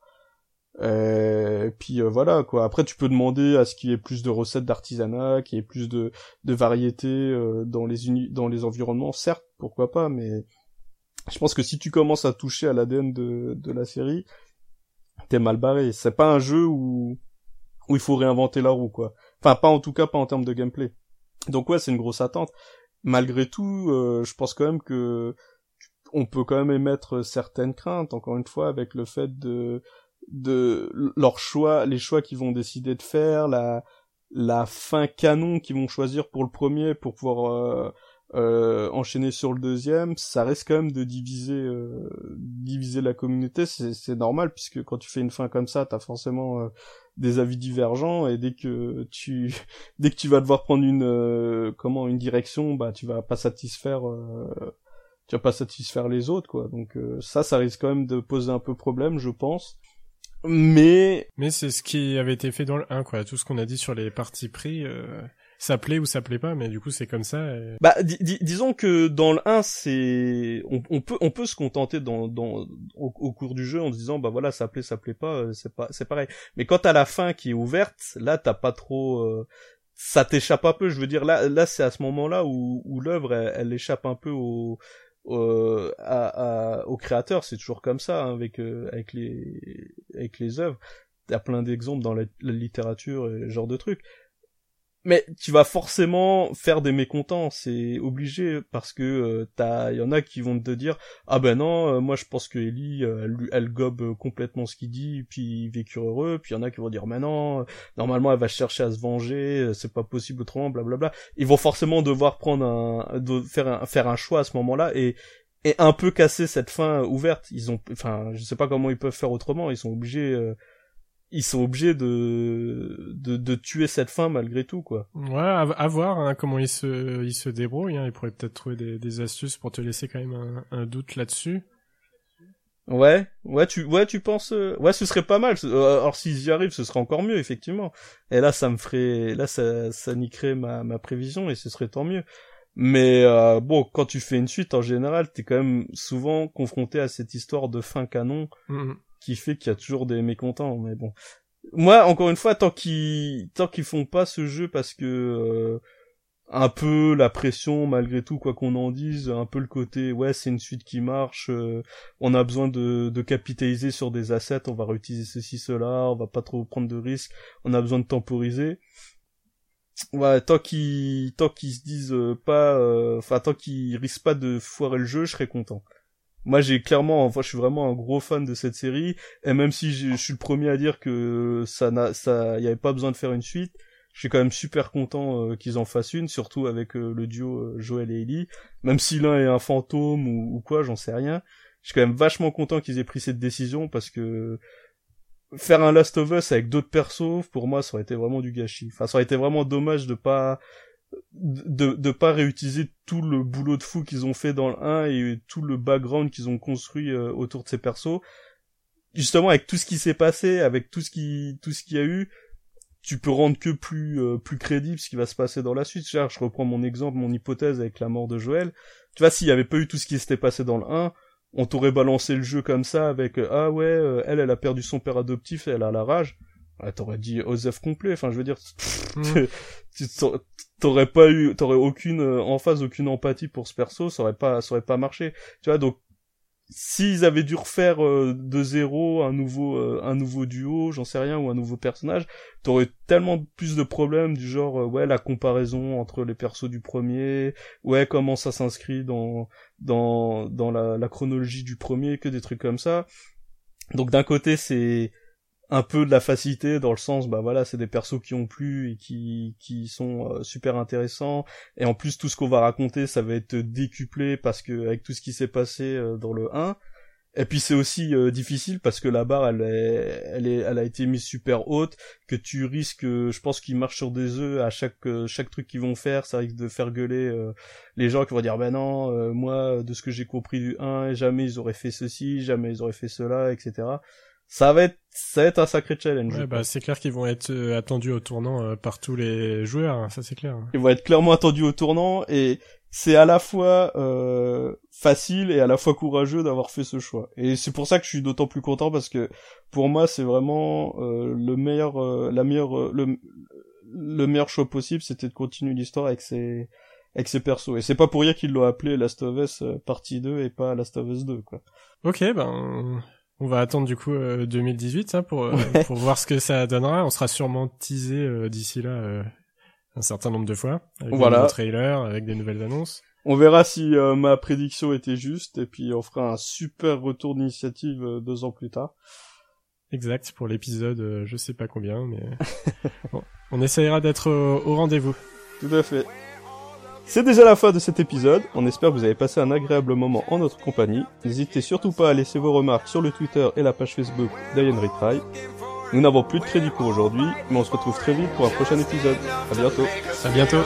Euh, puis euh, voilà quoi. Après tu peux demander à ce qu'il y ait plus de recettes d'artisanat, qu'il y ait plus de, de variété euh, dans les dans les environnements, certes, pourquoi pas, mais je pense que si tu commences à toucher à l'ADN de, de la série, t'es mal barré. C'est pas un jeu où où il faut réinventer la roue quoi. Enfin pas en tout cas pas en termes de gameplay. Donc ouais c'est une grosse attente. Malgré tout, je pense quand même que on peut quand même émettre certaines craintes encore une fois avec le fait de de leurs choix, les choix qu'ils vont décider de faire, la fin canon qu'ils vont choisir pour le premier pour pouvoir euh, euh, enchaîner sur le deuxième, ça reste quand même de diviser euh, diviser la communauté, c'est normal puisque quand tu fais une fin comme ça, t'as forcément euh, des avis divergents et dès que tu dès que tu vas devoir prendre une comment une direction, bah tu vas pas satisfaire tu vas pas satisfaire les autres quoi. Donc ça ça risque quand même de poser un peu problème, je pense. Mais mais c'est ce qui avait été fait dans le 1 quoi, tout ce qu'on a dit sur les parties pris ça plaît ou ça plaît pas, mais du coup c'est comme ça. Bah disons que dans le 1, c'est on, peut on peut se contenter dans, dans au, cours du jeu en se disant bah voilà ça plaît ça plaît pas euh, c'est pas c'est pareil. Mais quand t'as la fin qui est ouverte, là t'as pas trop euh, ça t'échappe un peu. Je veux dire là là c'est à ce moment-là où où l'œuvre elle, échappe un peu au euh, à, au créateur, c'est toujours comme ça hein, avec euh, avec les avec les œuvres. A plein d'exemples dans la, la littérature et ce genre de trucs mais tu vas forcément faire des mécontents, c'est obligé parce que euh, t'as, y en a qui vont te dire ah ben non, euh, moi je pense que Ellie, euh, elle, elle, gobe complètement ce qu'il dit, puis il vécu heureux, puis il y en a qui vont dire mais non, normalement elle va chercher à se venger, c'est pas possible autrement, blablabla. Ils vont forcément devoir prendre un, de, faire un, faire un choix à ce moment-là et et un peu casser cette fin ouverte. Ils ont, enfin, je sais pas comment ils peuvent faire autrement. Ils sont obligés ils sont obligés de, de, de tuer cette fin malgré tout quoi. Ouais, à, voir hein, comment ils se ils se débrouillent. Hein. Ils pourraient peut-être trouver des, des astuces pour te laisser quand même un, un doute là-dessus. Ouais, ouais, tu, ouais, tu penses, euh, ouais, ce serait pas mal. Euh, alors s'ils y arrivent, ce serait encore mieux, effectivement. Et là, ça me ferait, là, ça, ça niquerait ma, ma prévision et ce serait tant mieux. Mais euh, bon, quand tu fais une suite, en général, t'es quand même souvent confronté à cette histoire de fin canon. Mm-hmm qui fait qu'il y a toujours des mécontents. Mais bon, moi encore une fois, tant qu'ils tant qu'ils font pas ce jeu parce que euh, un peu la pression malgré tout quoi qu'on en dise, un peu le côté ouais c'est une suite qui marche, euh, on a besoin de, de capitaliser sur des assets, on va réutiliser ceci cela, on va pas trop prendre de risques, on a besoin de temporiser. Ouais, tant qu'ils tant qu'ils se disent euh, pas, enfin tant qu'ils risquent pas de foirer le jeu, je serais content moi j'ai clairement enfin je suis vraiment un gros fan de cette série. Et même si je, suis le premier à dire que ça n'a ça y avait pas besoin de faire une suite je suis quand même super content euh, qu'ils en fassent une surtout avec euh, le duo euh, Joel et Ellie. Même si l'un est un fantôme ou, ou quoi j'en sais rien. Je suis quand même vachement content qu'ils aient pris cette décision parce que faire un Last of Us avec d'autres persos pour moi ça aurait été vraiment du gâchis. Enfin ça aurait été vraiment dommage de pas de de pas réutiliser tout le boulot de fou qu'ils ont fait dans le 1 et tout le background qu'ils ont construit euh, autour de ces persos. Justement avec tout ce qui s'est passé avec tout ce qui tout ce qu'il y a eu tu peux rendre que plus euh, plus crédible ce qui va se passer dans la suite. Je reprends mon exemple mon hypothèse avec la mort de Joël. Tu vois s'il y avait pas eu tout ce qui s'était passé dans le 1 on t'aurait balancé le jeu comme ça avec euh, ah ouais elle elle a perdu son père adoptif et elle a la rage ah, t'aurais dit Osef complet enfin je veux dire tu t'aurais pas eu t'aurais aucune euh, en phase aucune empathie pour ce perso ça aurait pas ça aurait pas marché. Tu vois donc s'ils avaient dû refaire euh, de zéro un nouveau euh, un nouveau duo j'en sais rien ou un nouveau personnage t'aurais tellement plus de problèmes du genre ouais la comparaison entre les persos du premier ouais comment ça s'inscrit dans dans dans la, la chronologie du premier que des trucs comme ça. Donc d'un côté c'est un peu de la facilité dans le sens bah voilà c'est des persos qui ont plu et qui qui sont euh, super intéressants. Et en plus tout ce qu'on va raconter ça va être décuplé parce que avec tout ce qui s'est passé euh, dans le 1 et puis c'est aussi euh, difficile parce que la barre elle est elle est elle a été mise super haute que tu risques je pense qu'ils marchent sur des œufs à chaque chaque truc qu'ils vont faire. Ça risque de faire gueuler les gens qui vont dire ben non moi de ce que j'ai compris du 1 jamais ils auraient fait ceci jamais ils auraient fait cela etc ça va être ça va être un sacré challenge. Ouais, bah c'est clair qu'ils vont être euh, attendus au tournant euh, par tous les joueurs, hein, ça c'est clair. Hein. Ils vont être clairement attendus au tournant et c'est à la fois euh, facile et à la fois courageux d'avoir fait ce choix. Et c'est pour ça que je suis d'autant plus content parce que pour moi c'est vraiment le meilleur la meilleure le le meilleur choix possible, c'était de continuer l'histoire avec ces avec ses persos. Et c'est pas pour rien qu'ils l'ont appelé Last of Us partie 2 et pas Last of Us 2 quoi. Ok, ben on va attendre du coup 2018 euh, hein, pour euh, pour voir ce que ça donnera. On sera sûrement teasé euh, d'ici là un certain nombre de fois avec voilà. des trailers, avec des nouvelles annonces. On verra si ma prédiction était juste et puis on fera un super retour d'initiative deux ans plus tard. Exact pour l'épisode, je sais pas combien, mais on essayera d'être au rendez-vous. Tout à fait. C'est déjà la fin de cet épisode, on espère que vous avez passé un agréable moment en notre compagnie. N'hésitez surtout pas à laisser vos remarques sur le Twitter et la page Facebook d'Ian. Nous n'avons plus de crédit pour aujourd'hui, mais on se retrouve très vite pour un prochain épisode. À bientôt. À bientôt.